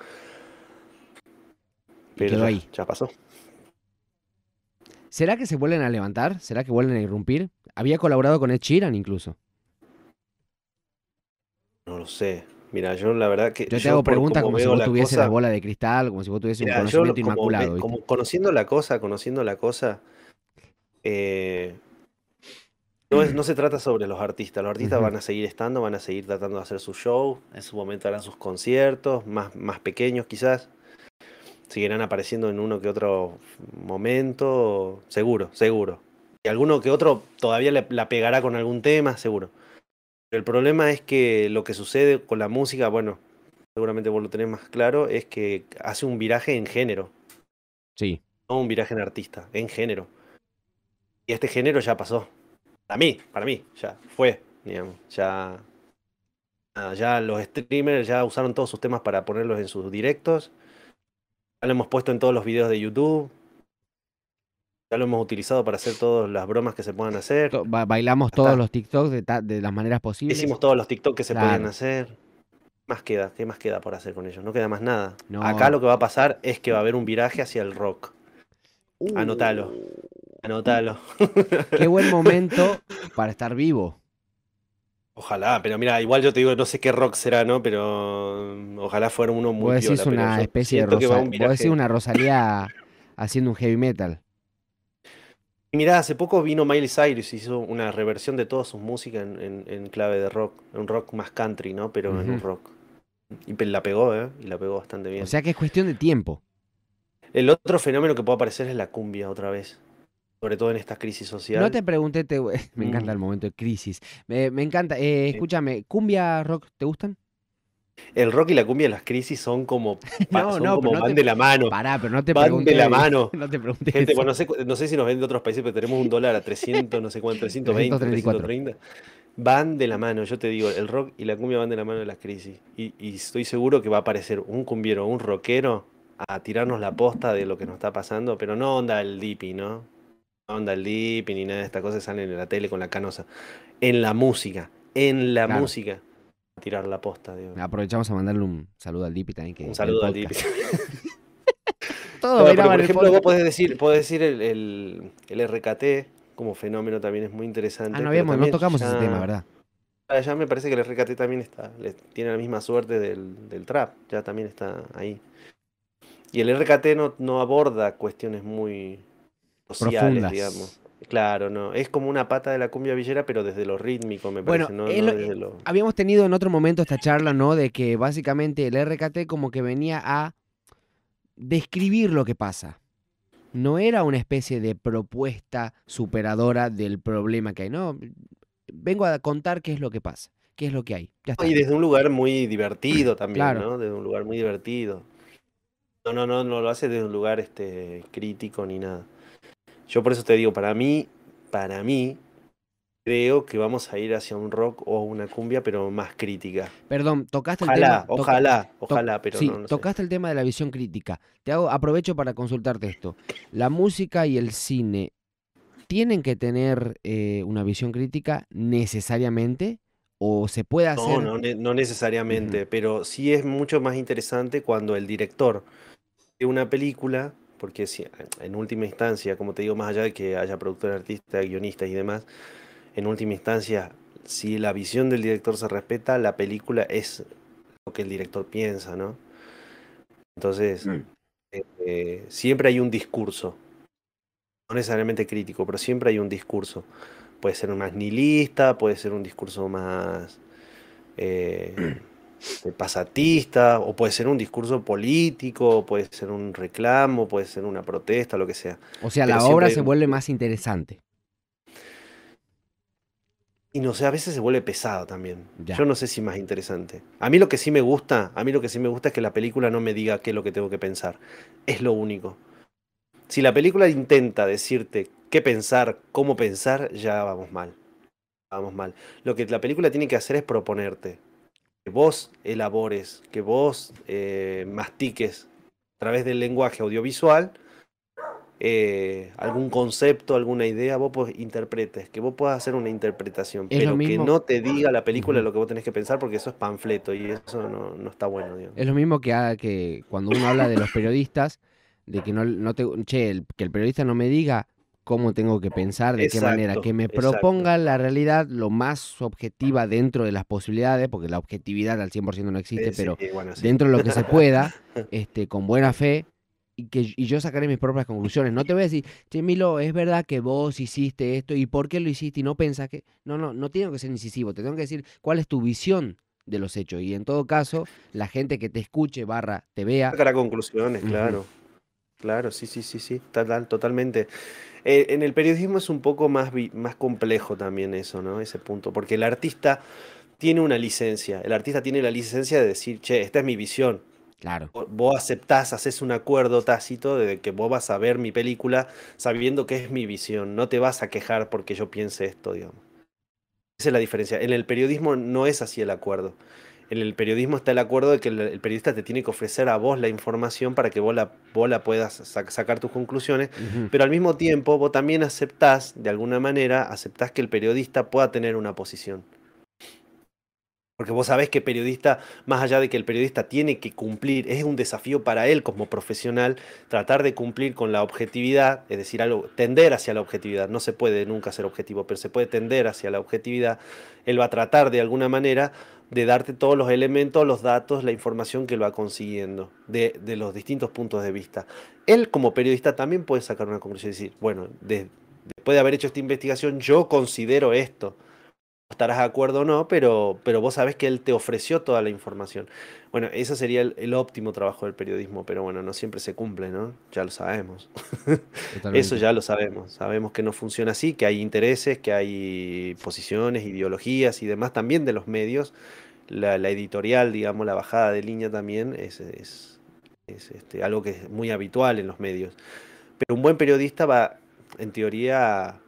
Pero quedó ya, ahí. ya pasó. ¿Será que se vuelven a levantar? ¿Será que vuelven a irrumpir? Había colaborado con Ed Sheeran incluso. No lo sé. Mira, yo la verdad que. Yo te hago preguntas como si vos la tuvieses cosa- la bola de cristal, como si vos tuvieses un Mira, yo conocimiento como, inmaculado. conociendo la cosa, conociendo la cosa, eh, no se trata sobre los artistas. Los artistas van a seguir estando, van a seguir tratando de hacer su show. En su momento harán sus conciertos, más, más pequeños quizás. Seguirán apareciendo en uno que otro momento, seguro, seguro. Y alguno que otro todavía le- la pegará con algún tema, seguro. El problema es que lo que sucede con la música, bueno, seguramente vos lo tenés más claro, es que hace un viraje en género, Sí. no un viraje en artista, en género. Y este género ya pasó. Para mí, para mí, ya fue, digamos, ya. nada, Ya los streamers ya usaron todos sus temas para ponerlos en sus directos. Ya lo hemos puesto en todos los videos de YouTube. Ya lo hemos utilizado para hacer todas las bromas que se puedan hacer. Ba- bailamos todos los TikToks de, las maneras posibles. Hicimos todos los TikTok que se podían Claro. hacer. ¿Qué más queda? ¿Qué más queda por hacer con ellos? No queda más nada. No. Acá lo que va a pasar es que va a haber un viraje hacia el rock. Anótalo. Anótalo. Qué buen momento para estar vivo. Ojalá, pero mira, igual yo te digo, no sé qué rock será, ¿no? Pero mm, ojalá fuera uno muy Vos decís pero una especie de vos decís una Rosalía haciendo un heavy metal. Y mirá, hace poco vino Miley Cyrus y hizo una reversión de toda su música en, en- en clave de rock, un rock más country, ¿no? Pero en un rock. Y la pegó, ¿eh? Y la pegó bastante bien. O sea que es cuestión de tiempo. El otro fenómeno que puede aparecer es la cumbia otra vez. Sobre todo en esta crisis social. No te pregunté, te- me encanta Mm. el momento de crisis. Me, me encanta. Eh, escúchame, ¿cumbia rock te gustan? El rock y la cumbia en las crisis son como, pa- No, son no, como pero no van de la mano. Pará, pero no te Van de la mano. No te pregunté. Gente, bueno, no sé, no sé si nos ven de otros países, pero tenemos un dólar a 300, no sé cuánto, 320, 334. 330. Van de la mano, yo te digo, el rock y la cumbia van de la mano de las crisis. Y, y estoy seguro que va a aparecer un cumbiero un rockero a tirarnos la posta de lo que nos está pasando, pero no onda el dipi, ¿no? No onda el dipi ni nada de estas cosas salen en la tele con la canosa. En la música, en la Claro. música, tirar la posta, digo. Aprovechamos a mandarle un saludo al Dipi también. Que Un saludo al dipi. Todo No, pero por ejemplo, vos podés decir, podés decir el, el, el RKT como fenómeno también es muy interesante. Ah, no habíamos, no tocamos ese tema, ¿verdad? ah, Ya me parece que el RKT también está, le- tiene la misma suerte del, del trap, ya también está ahí. Y el RKT no, no aborda cuestiones muy sociales, Profundas. digamos. Claro, no. Es como una pata de la cumbia villera, pero desde lo rítmico, me Bueno, parece, no, lo- desde lo. Habíamos tenido en otro momento esta charla, ¿no? De que básicamente el RKT como que venía a describir lo que pasa. No era una especie de propuesta superadora del problema que hay, ¿no? Vengo a contar qué es lo que pasa, qué es lo que hay. Ya está. Y desde un lugar muy divertido también, Claro. ¿no? Desde un lugar muy divertido. No, no, no, no lo hace desde un lugar este, crítico ni nada. Yo por eso te digo, para mí, para mí, creo que vamos a ir hacia un rock o una cumbia, pero más crítica. Perdón, tocaste el tema. toca- ojalá, ojalá, pero sí, no, no sé. tocaste el tema de la visión crítica. Te hago, aprovecho para consultarte esto. ¿La música y el cine tienen que tener eh, una visión crítica necesariamente? ¿O se puede hacer? No, no necesariamente, pero sí es mucho más interesante cuando el director de una película, porque si, en última instancia, como te digo, más allá de que haya productores, artistas, guionistas y demás, en última instancia, si la visión del director se respeta, la película es lo que el director piensa, ¿no? Entonces, Mm. eh, siempre hay un discurso, no necesariamente crítico, pero siempre hay un discurso. Puede ser más nihilista, puede ser un discurso más eh, eh, pasatista, o puede ser un discurso político, puede ser un reclamo, puede ser una protesta, lo que sea. O sea, pero la obra se un- vuelve más interesante. Y no sé, a veces se vuelve pesado también. Ya. Yo no sé si más interesante. A mí lo que sí me gusta, a mí lo que sí me gusta es que la película no me diga qué es lo que tengo que pensar. Es lo único. Si la película intenta decirte qué pensar, cómo pensar, ya vamos mal. Vamos mal. Lo que la película tiene que hacer es proponerte. Que vos elabores, que vos eh, mastiques a través del lenguaje audiovisual eh, algún concepto, alguna idea, vos pues, interpretes, que vos puedas hacer una interpretación, Es pero que no te diga la película lo que vos tenés que pensar porque eso es panfleto y eso no, no está bueno, digamos. Es lo mismo que, haga que cuando uno habla de los periodistas, de que no, no te, che, el- que el periodista no me diga cómo tengo que pensar, de qué manera, que me exacto. proponga la realidad lo más objetiva dentro de las posibilidades, porque la objetividad al 100% no existe, Eh, sí, pero bueno, sí. dentro de lo que se pueda, este, con buena fe y, que, y yo sacaré mis propias conclusiones. No te voy a decir, che, Milo, es verdad que vos hiciste esto y por qué lo hiciste y no pensás que... No, no, no tengo que ser incisivo, te tengo que decir cuál es tu visión de los hechos. Y en todo caso, la gente que te escuche, barra, te vea... Sacará conclusiones, claro. Claro, sí, sí, sí, sí, total, totalmente. Eh, en el periodismo es un poco más, más complejo también eso, ¿no? Ese punto, porque el artista tiene una licencia, el artista tiene la licencia de decir, che, esta es mi visión, Claro. Vos aceptás, haces un acuerdo tácito de que vos vas a ver mi película sabiendo que es mi visión. No te vas a quejar porque yo piense esto, digamos. Esa es la diferencia. En el periodismo no es así el acuerdo. En el periodismo está el acuerdo de que el, periodista te tiene que ofrecer a vos la información para que vos la, puedas sacar tus conclusiones, pero al mismo tiempo vos también aceptás, de alguna manera, aceptás que el periodista pueda tener una posición. Porque vos sabés que periodista, más allá de que el periodista tiene que cumplir, es un desafío para él como profesional tratar de cumplir con la objetividad, es decir, algo, tender hacia la objetividad. No se puede nunca ser objetivo, pero se puede tender hacia la objetividad. Él va a tratar de alguna manera de darte todos los elementos, los datos, la información que lo va consiguiendo de, los distintos puntos de vista. Él como periodista también puede sacar una conclusión y decir, bueno, después de haber hecho esta investigación, yo considero esto estarás de acuerdo o no, pero, pero vos sabés que él te ofreció toda la información. Bueno, ese sería el, óptimo trabajo del periodismo, pero bueno, no siempre se cumple, ¿no? Ya lo sabemos. Eso ya lo sabemos. Sabemos que no funciona así, que hay intereses, que hay posiciones, ideologías y demás también de los medios. La, editorial, digamos, la bajada de línea también es, es, este, algo que es muy habitual en los medios. Pero un buen periodista va, en teoría,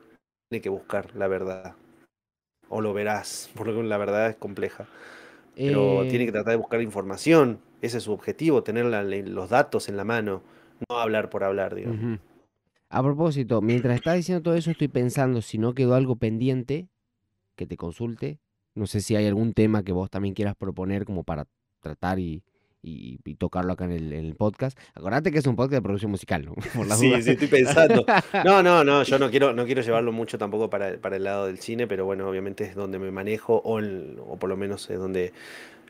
tiene que buscar la verdad o lo verás, porque la verdad es compleja. Pero tiene que eh. tratar de buscar información, ese es su objetivo, tener los datos en la mano, no hablar por hablar, digamos. A propósito, mientras estás diciendo todo eso, estoy pensando si no quedó algo pendiente que te consulte. No sé si hay algún tema que vos también quieras proponer como para tratar y, y, tocarlo acá en el, podcast. Acordate que es un podcast de producción musical, ¿no? sí, sí, estoy pensando. No, no, no, yo no quiero, no quiero llevarlo mucho tampoco para, para el lado del cine, pero bueno, obviamente es donde me manejo o, o por lo menos es donde,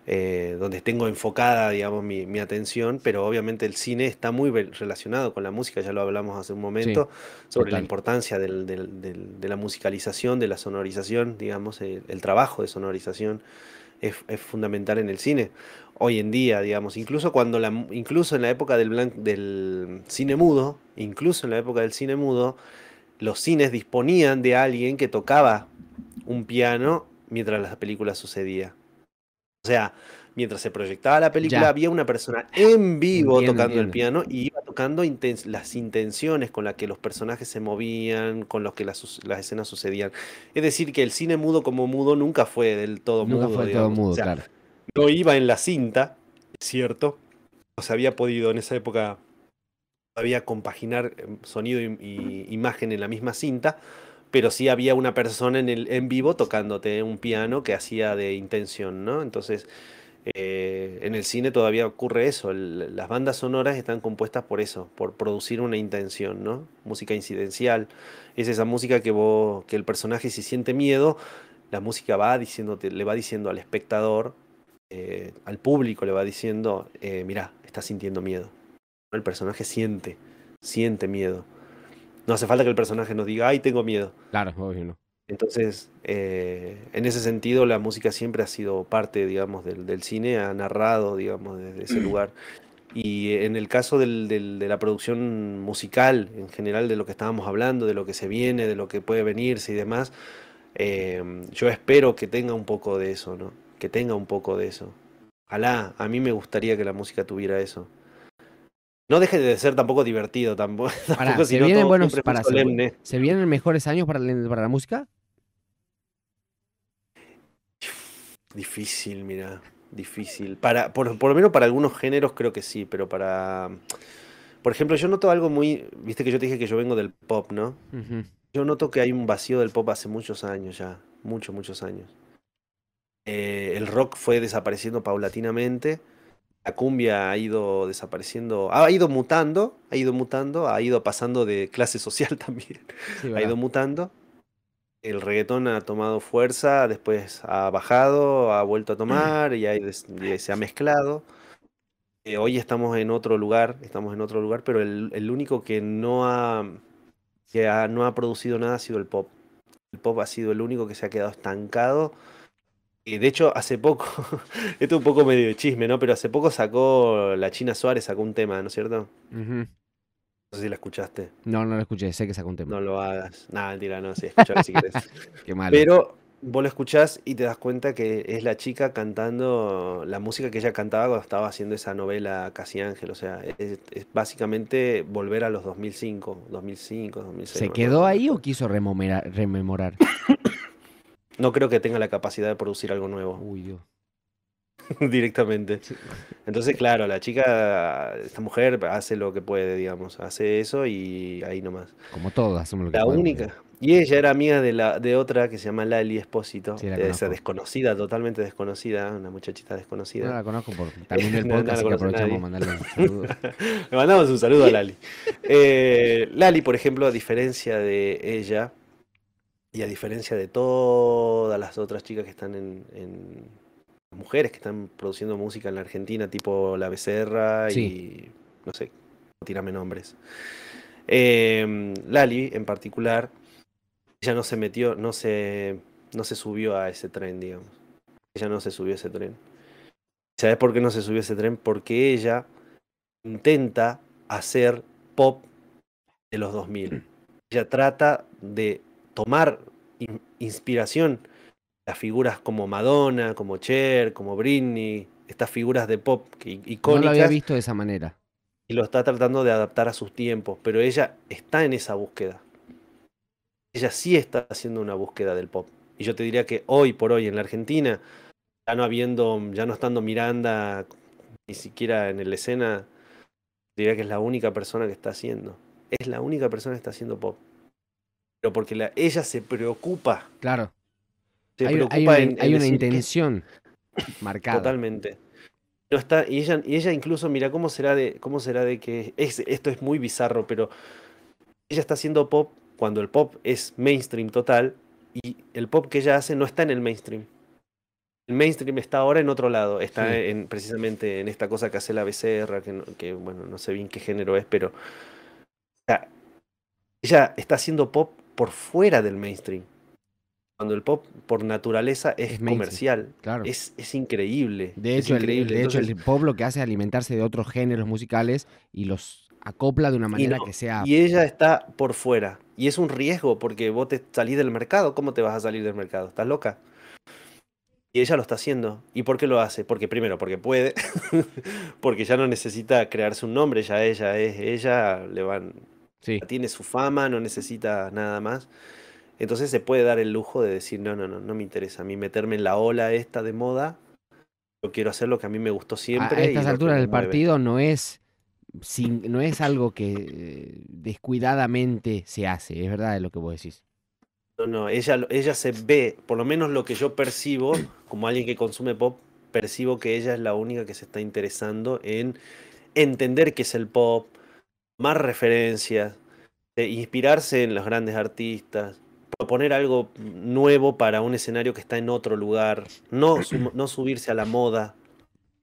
eh, donde tengo enfocada, digamos, mi, mi, atención, pero obviamente el cine está muy relacionado con la música, ya lo hablamos hace un momento, sobre la importancia del, del, de la musicalización, de la sonorización, digamos, el, el trabajo de sonorización es, es fundamental en el cine hoy en día, digamos, incluso cuando la, incluso en la época del, del cine mudo, incluso en la época del cine mudo, los cines disponían de alguien que tocaba un piano mientras la película sucedía. O sea, mientras se proyectaba la película, había una persona en vivo tocando el piano y iba tocando las intenciones con las que los personajes se movían, con los que las, escenas sucedían. Es decir, que el cine mudo como mudo nunca fue del todo nunca mudo. Fue todo mudo, claro no iba en la cinta, cierto. No se había podido en esa época había compaginar em, sonido y, imagen en la misma cinta, pero sí había una persona en, el, en vivo tocándote un piano que hacía de intención, ¿no? Entonces, eh, en el cine todavía ocurre eso, las bandas sonoras están compuestas por eso, por producir una intención, ¿no? Música incidencial, es esa música que, vos, que el personaje si siente miedo, la música va diciéndote, le va diciendo al espectador eh, al público le va diciendo, eh, mirá, está sintiendo miedo. El personaje siente, siente miedo. No hace falta que el personaje nos diga, ay, tengo miedo. Claro, obvio no. Entonces, eh, en ese sentido, la música siempre ha sido parte, digamos, del, cine, ha narrado, digamos, desde ese lugar. Y en el caso de la producción musical, en general, de lo que estábamos hablando, de lo que se viene, de lo que puede venirse y demás, yo espero que tenga un poco de eso, ¿no? Que tenga un poco de eso. Ojalá, a mí me gustaría que la música tuviera eso. No deje de ser tampoco divertido tampoco. ¿se, vienen buenos, para, se, vienen mejores años para, para la música? Difícil, mira, difícil. Para, por, por, lo menos para algunos géneros creo que sí, pero para... Por ejemplo, yo noto algo muy... Viste que yo te dije que yo vengo del pop, ¿no? Yo noto que hay un vacío del pop hace muchos años ya, muchos, muchos años. Eh, el rock fue desapareciendo paulatinamente. La cumbia ha ido desapareciendo, ha ido mutando, ha ido mutando, ha ido pasando de clase social también. ha ido mutando. El reggaetón ha tomado fuerza, después ha bajado, ha vuelto a tomar y, ahí se ha mezclado. Eh, hoy estamos en otro lugar, estamos en otro lugar, pero el, el único que no ha, que ha- no ha producido nada ha sido el pop. El pop ha sido el único que se ha quedado estancado. De hecho, hace poco, esto es un poco medio chisme, ¿no? Pero hace poco sacó la China Suárez, sacó un tema, ¿no es cierto? No sé si la escuchaste. No, no lo escuché, sé que sacó un tema. No lo hagas. Nada, mentira, no, sí, escuchalo si querés. Qué malo. Pero vos lo escuchás y te das cuenta que es la chica cantando la música que ella cantaba cuando estaba haciendo esa novela Casi Ángel. O sea, es, es básicamente volver a los 2005, 2005, 2006. ¿Se quedó ahí o quiso remomera- rememorar? No creo que tenga la capacidad de producir algo nuevo Uy, Dios. directamente. Sí. Entonces, claro, la chica, esta mujer hace lo que puede, digamos, hace eso y ahí nomás. Como todos hacemos lo que La podemos, única. Y ella era amiga de, la, de otra que se llama Lali Espósito, Sí, esa desconocida, totalmente desconocida, una muchachita No desconocida. la conozco por también del No, no podcast, así que aprovechamos mandarle un saludo. Le mandamos un saludo a Lali. Eh, Lali, por ejemplo, a diferencia de ella y a diferencia de todas las otras chicas que están en, en- mujeres que están produciendo música en la Argentina, tipo La Becerra y no sé, tírame nombres. Eh, Lali, en particular, ella no se metió, no se, no se subió a ese tren, digamos. Ella no se subió a ese tren. ¿Sabes por qué no se subió a ese tren? Porque ella intenta hacer pop de los 2000. Ella trata de tomar in- inspiración las figuras como Madonna, como Cher, como Britney, estas figuras de pop que, No lo había icónicas visto de esa manera. y lo está tratando de adaptar a sus tiempos, pero ella está en esa búsqueda. Ella sí está haciendo una búsqueda del pop. Y yo te diría que hoy por hoy en la Argentina, ya no habiendo, ya no estando Miranda ni siquiera en la escena, diría que es la única persona que está haciendo. Es la única persona que está haciendo pop. Pero porque la- ella se preocupa, Claro. se Hay, preocupa hay una, en, en hay una que- intención marcada. Totalmente. No está, y ella, y ella incluso, mira, cómo será de, cómo será de que es, esto es muy bizarro, pero ella está haciendo pop cuando el pop es mainstream total y el pop que ella hace no está en el mainstream. El mainstream está ahora en otro lado, está Sí. en, precisamente en esta cosa que hace la becerra, que, no- que, bueno, no sé bien qué género es, pero o sea, ella está haciendo pop por fuera del mainstream. Cuando el pop por naturaleza es, comercial. Claro. Es, es increíble. De es hecho, el, increíble. de hecho, el pop lo que hace es alimentarse de otros géneros musicales y los acopla de una manera no, que sea. y ella está por fuera. Y es un riesgo porque vos te salís del mercado. ¿Cómo te vas a salir del mercado? ¿Estás loca? Y ella lo está haciendo. ¿Y por qué lo hace? Porque primero, porque puede. porque ya no necesita crearse un nombre. Ya ella es ella. Le van, Sí, tiene su fama, no necesita nada más. Entonces se puede dar el lujo de decir, no, no, no, no me interesa a mí meterme en la ola esta de moda. Yo quiero hacer lo que a mí me gustó siempre. a estas alturas del mueve". partido no es, sin, no es algo que eh, descuidadamente se hace, es verdad lo que vos decís. No, no, ella, ella se ve, por lo menos lo que yo percibo, como alguien que consume pop, percibo que ella es la única que se está interesando en entender qué es el pop, más referencias, de inspirarse en los grandes artistas, proponer algo nuevo para un escenario que está en otro lugar, no, no subirse a la moda.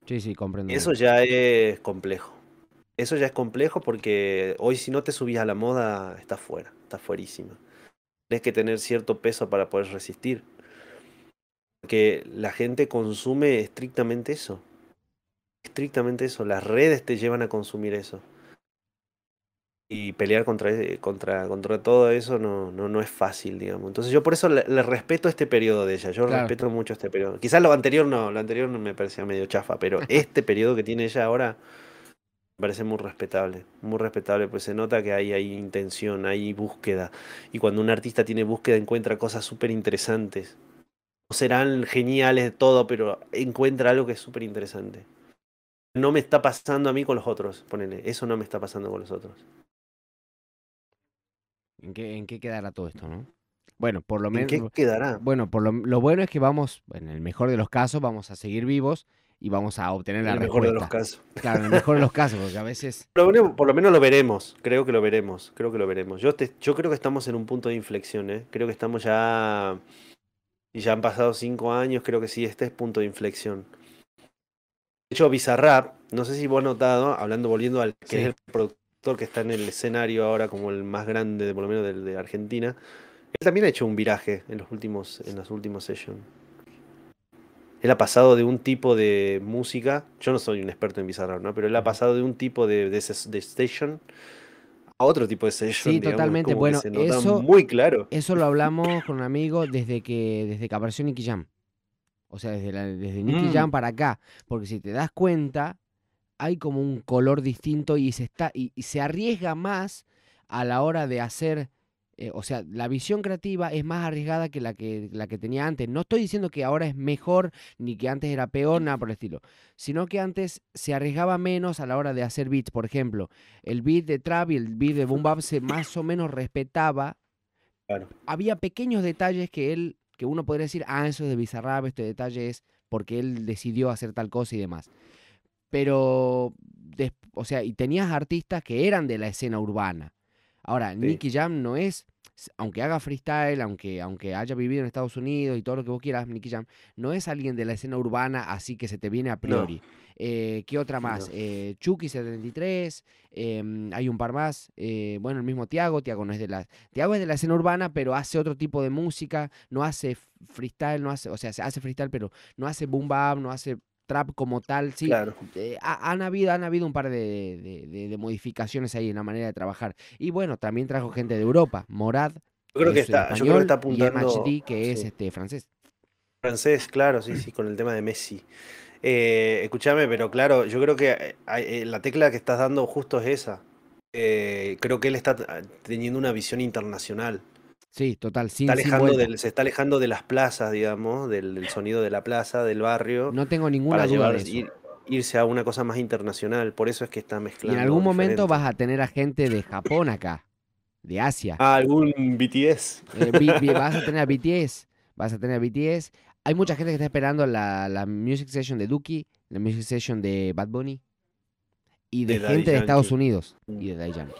Sí, sí, comprendo. Eso ya es complejo. Eso ya es complejo porque hoy si no te subís a la moda, estás fuera, estás fuerísima. Tienes que tener cierto peso para poder resistir. Porque la gente consume estrictamente eso. Estrictamente eso. Las redes te llevan a consumir eso. Y pelear contra, e- contra, contra todo eso no, no, no es fácil, digamos. Entonces yo por eso le, le respeto este periodo de ella. Yo Claro. respeto mucho este periodo. Quizás lo anterior no, lo anterior no me parecía medio chafa, pero este periodo que tiene ella ahora me parece muy respetable. Muy respetable, pues se nota que hay, hay intención, hay búsqueda. Y cuando un artista tiene búsqueda encuentra cosas súper interesantes. No serán geniales de todo, pero encuentra algo que es súper interesante. No me está pasando a mí con los otros, ponele. Eso no me está pasando con los otros. ¿En qué, en qué quedará todo esto, no? Bueno, por lo ¿En menos. qué quedará? Bueno, por lo, lo bueno es que vamos, en el mejor de los casos, vamos a seguir vivos y vamos a obtener En la el mejor de los casos. Claro, en el mejor de los casos, porque a veces. Por lo, menos, por lo menos lo veremos, creo que lo veremos, creo que lo veremos. Yo, te- yo creo que estamos en un punto de inflexión, ¿eh? Creo que estamos ya, y ya han pasado cinco años, creo que sí, este es punto de inflexión. De hecho, Bizarrap, no sé si vos has notado, hablando, volviendo al que es el productor que está en el escenario ahora como el más grande, por lo menos de, de Argentina, él también ha hecho un viraje en los últimos, en los últimos sessions. Él ha pasado de un tipo de música, yo no soy un experto en Bizarrap, ¿no? Pero él ha pasado de un tipo de, de, station a otro tipo de session. Sí, totalmente. Bueno, eso, muy claro. Eso lo hablamos con un amigo desde que, desde que apareció Nicky Jam. O sea, desde, la, desde Nicky mm. Jam para acá. Porque si te das cuenta, hay como un color distinto y se está, y se arriesga más a la hora de hacer eh, o sea, la visión creativa es más arriesgada que la que, la que tenía antes. No estoy diciendo que ahora es mejor ni que antes era peor, nada por el estilo, sino que antes se arriesgaba menos a la hora de hacer beats. Por ejemplo, el beat de trap y el beat de boom bap se más o menos respetaba. Había pequeños detalles que él, que uno podría decir, ah, eso es de Bizarrap, este detalle es porque él decidió hacer tal cosa y demás. Pero, o sea, y tenías artistas que eran de la escena urbana Ahora, Nicky Jam no es, aunque haga freestyle, aunque, aunque haya vivido en Estados Unidos y todo lo que vos quieras, Nicky Jam, no es alguien de la escena urbana así que se te viene a priori. Eh, ¿Qué otra más? Eh, Chucky 73, em, hay un par más. Eh, bueno, el mismo Tiago, Tiago no es de la. Tiago es de la escena urbana, pero hace otro tipo de música, no hace freestyle, no hace, o sea, hace freestyle, pero no hace boom bap, no hace trap como tal, sí. Claro. Eh, han, habido, han habido un par de, modificaciones ahí en la manera de trabajar. Y bueno, también trajo gente de Europa, Morad. Yo creo que está, yo creo que está apuntando. Y MHD, que es este, francés. Francés, claro, sí, sí, con el tema de Messi. Eh, escúchame, pero claro, yo creo que eh, la tecla que estás dando justo es esa. creo que él está teniendo una visión internacional. Sí, total, sin, está alejando se está alejando de las plazas, digamos, del, sonido de la plaza, del barrio. No tengo ninguna duda de eso. irse a una cosa más internacional, por eso es que está mezclando. Y en algún momento vas a tener a gente de Japón acá, de Asia. Ah, algún BTS. Eh, vas a tener a BTS, vas a tener a BTS. Hay mucha gente que está esperando la, la Music Session de Duki, la Music Session de Bad Bunny y de, gente de Estados Unidos y de Daddy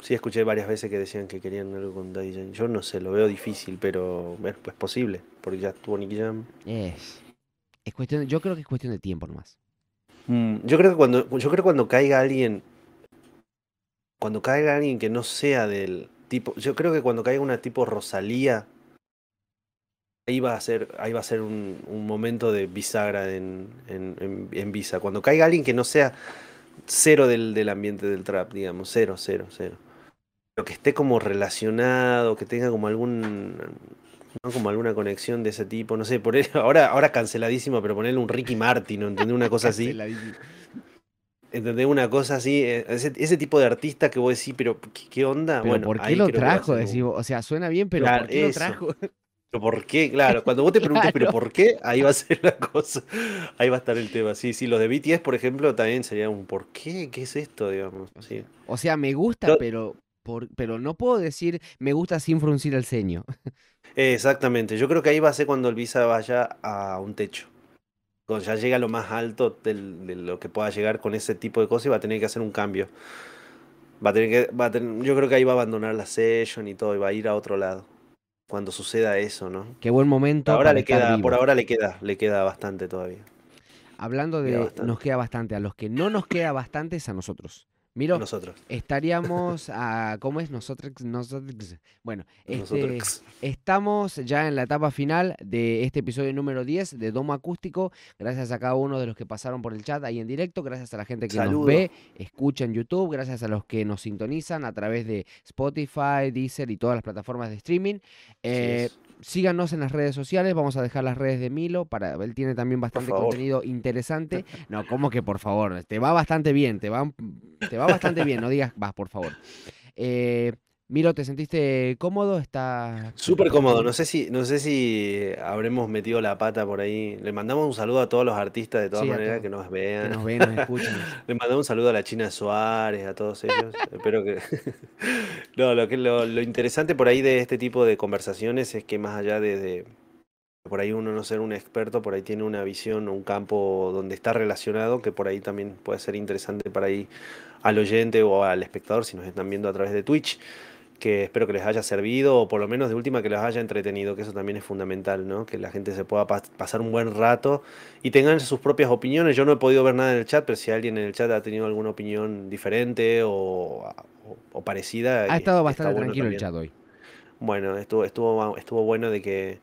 Sí, escuché varias veces que decían que querían algo con Daddy Yankee. Yo no sé, lo veo difícil, pero es pues, posible, porque ya estuvo Nicky Jam. Es, es cuestión, yo creo que es cuestión de tiempo nomás. Mm, yo creo que cuando, yo creo cuando caiga alguien, cuando caiga alguien que no sea del tipo, yo creo que cuando caiga una tipo Rosalía, ahí va a ser, ahí va a ser un, un momento de bisagra en, en, en, Visa. Cuando caiga alguien que no sea cero del, del ambiente del trap, digamos, cero, cero, cero que esté como relacionado, que tenga como algún como alguna conexión de ese tipo, no sé, por ahora, ahora canceladísimo, pero ponerle un Ricky Martin, ¿entendés? Una cosa así. ¿Entendés? Una cosa así, eh, ese, tipo de artista que vos decís, pero ¿qué, onda? bueno, ¿por qué lo trajo? o sea, suena bien, pero ¿por qué lo trajo? ¿Pero por qué? Claro, cuando vos te preguntes, ¿pero por qué? Ahí va a ser la cosa. Ahí va a estar el tema. Sí, sí, los de BTS, por ejemplo, también sería un ¿por qué? ¿Qué es esto? Digamos. Sí. O sea, me gusta, pero, pero no puedo decir me gusta sin fruncir el ceño. Exactamente, yo creo que ahí va a ser cuando el Visa vaya a un techo. Cuando ya llega a lo más alto de lo que pueda llegar con ese tipo de cosas y va a tener que hacer un cambio. Va a tener que, va a tener, yo creo que ahí va a abandonar la session y todo y va a ir a otro lado. Cuando suceda eso, ¿no? Qué buen momento. Ahora le queda, por ahora le queda, le queda bastante todavía. Hablando de nos queda bastante, a los que no nos queda bastante es a nosotros. Miro, nosotros. estaríamos a. ¿Cómo es? Nosotros. nosotros bueno, este, estamos ya en la etapa final de este episodio número 10 de Domo Acústico. Gracias a cada uno de los que pasaron por el chat ahí en directo. Gracias a la gente que nos ve, escucha en YouTube. Gracias a los que nos sintonizan a través de Spotify, Deezer y todas las plataformas de streaming. Eh, síganos en las redes sociales, vamos a dejar las redes de Milo, para él tiene también bastante contenido interesante. No, como que por favor, te va bastante bien, te va, te va bastante bien, no digas vas, por favor. Eh, Miro, ¿te sentiste cómodo? Está súper cómodo. No sé si, no sé si habremos metido la pata por ahí. Le mandamos un saludo a todos los artistas de todas maneras que nos vean. Que nos ven, nos escuchan. Le mandamos un saludo a la China Suárez, a todos ellos. Espero que. no, lo que lo, interesante por ahí de este tipo de conversaciones es que más allá de, de, por ahí uno no ser un experto, por ahí tiene una visión, un campo donde está relacionado, que por ahí también puede ser interesante para ahí al oyente o al espectador si nos están viendo a través de Twitch que espero que les haya servido o por lo menos de última que les haya entretenido, que eso también es fundamental, ¿no? Que la gente se pueda pasar un buen rato y tengan sus propias opiniones. Yo no he podido ver nada en el chat, pero si alguien en el chat ha tenido alguna opinión diferente o, parecida. Ha estado bastante tranquilo el chat hoy. Bueno, estuvo, estuvo, estuvo bueno de que,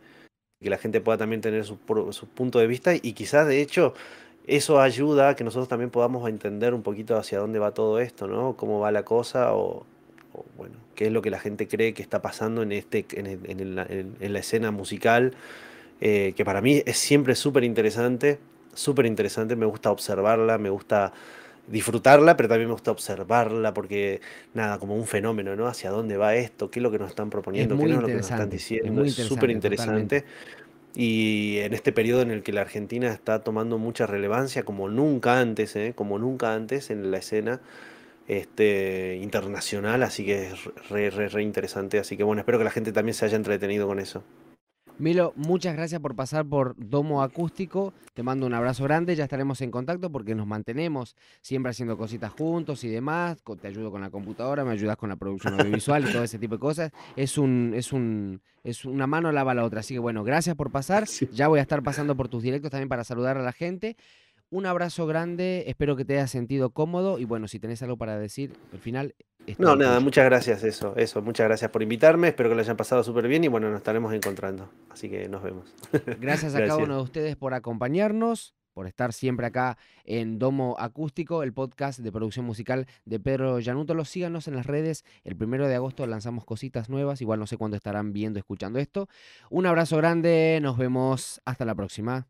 la gente pueda también tener su, su punto de vista y quizás de hecho eso ayuda a que nosotros también podamos entender un poquito hacia dónde va todo esto, ¿no? Cómo va la cosa o, bueno, qué es lo que la gente cree que está pasando en, este, en, la, escena musical, eh, que para mí es siempre súper interesante, súper interesante, me gusta observarla, me gusta disfrutarla, pero también me gusta observarla porque, nada, como un fenómeno, ¿no? Hacia dónde va esto, qué es lo que nos están proponiendo, qué es lo que nos están diciendo, es súper interesante. Y en este periodo en el que la Argentina está tomando mucha relevancia, como nunca antes, ¿eh? como nunca antes en la escena este, internacional, así que es re, re, re interesante. Así que bueno, espero que la gente también se haya entretenido con eso. Milo, muchas gracias por pasar por Domo Acústico. Te mando un abrazo grande. Ya estaremos en contacto porque nos mantenemos siempre haciendo cositas juntos y demás. Te ayudo con la computadora, me ayudas con la producción audiovisual y todo ese tipo de cosas. Es un, es un, es una mano lava la otra. Así que bueno, gracias por pasar. Ya voy a estar pasando por tus directos también para saludar a la gente. Un abrazo grande, espero que te hayas sentido cómodo y bueno, si tenés algo para decir, al final... No, nada, muchas gracias, eso, eso, muchas gracias por invitarme, espero que lo hayan pasado súper bien y bueno, nos estaremos encontrando, así que nos vemos. Gracias a cada uno de ustedes por acompañarnos, por estar siempre acá en Domo Acústico, el podcast de producción musical de Pedro Llanuto. Los síganos en las redes. El primero de agosto lanzamos cositas nuevas. Igual no sé cuándo estarán viendo, escuchando esto. Un abrazo grande. Nos vemos. Hasta la próxima.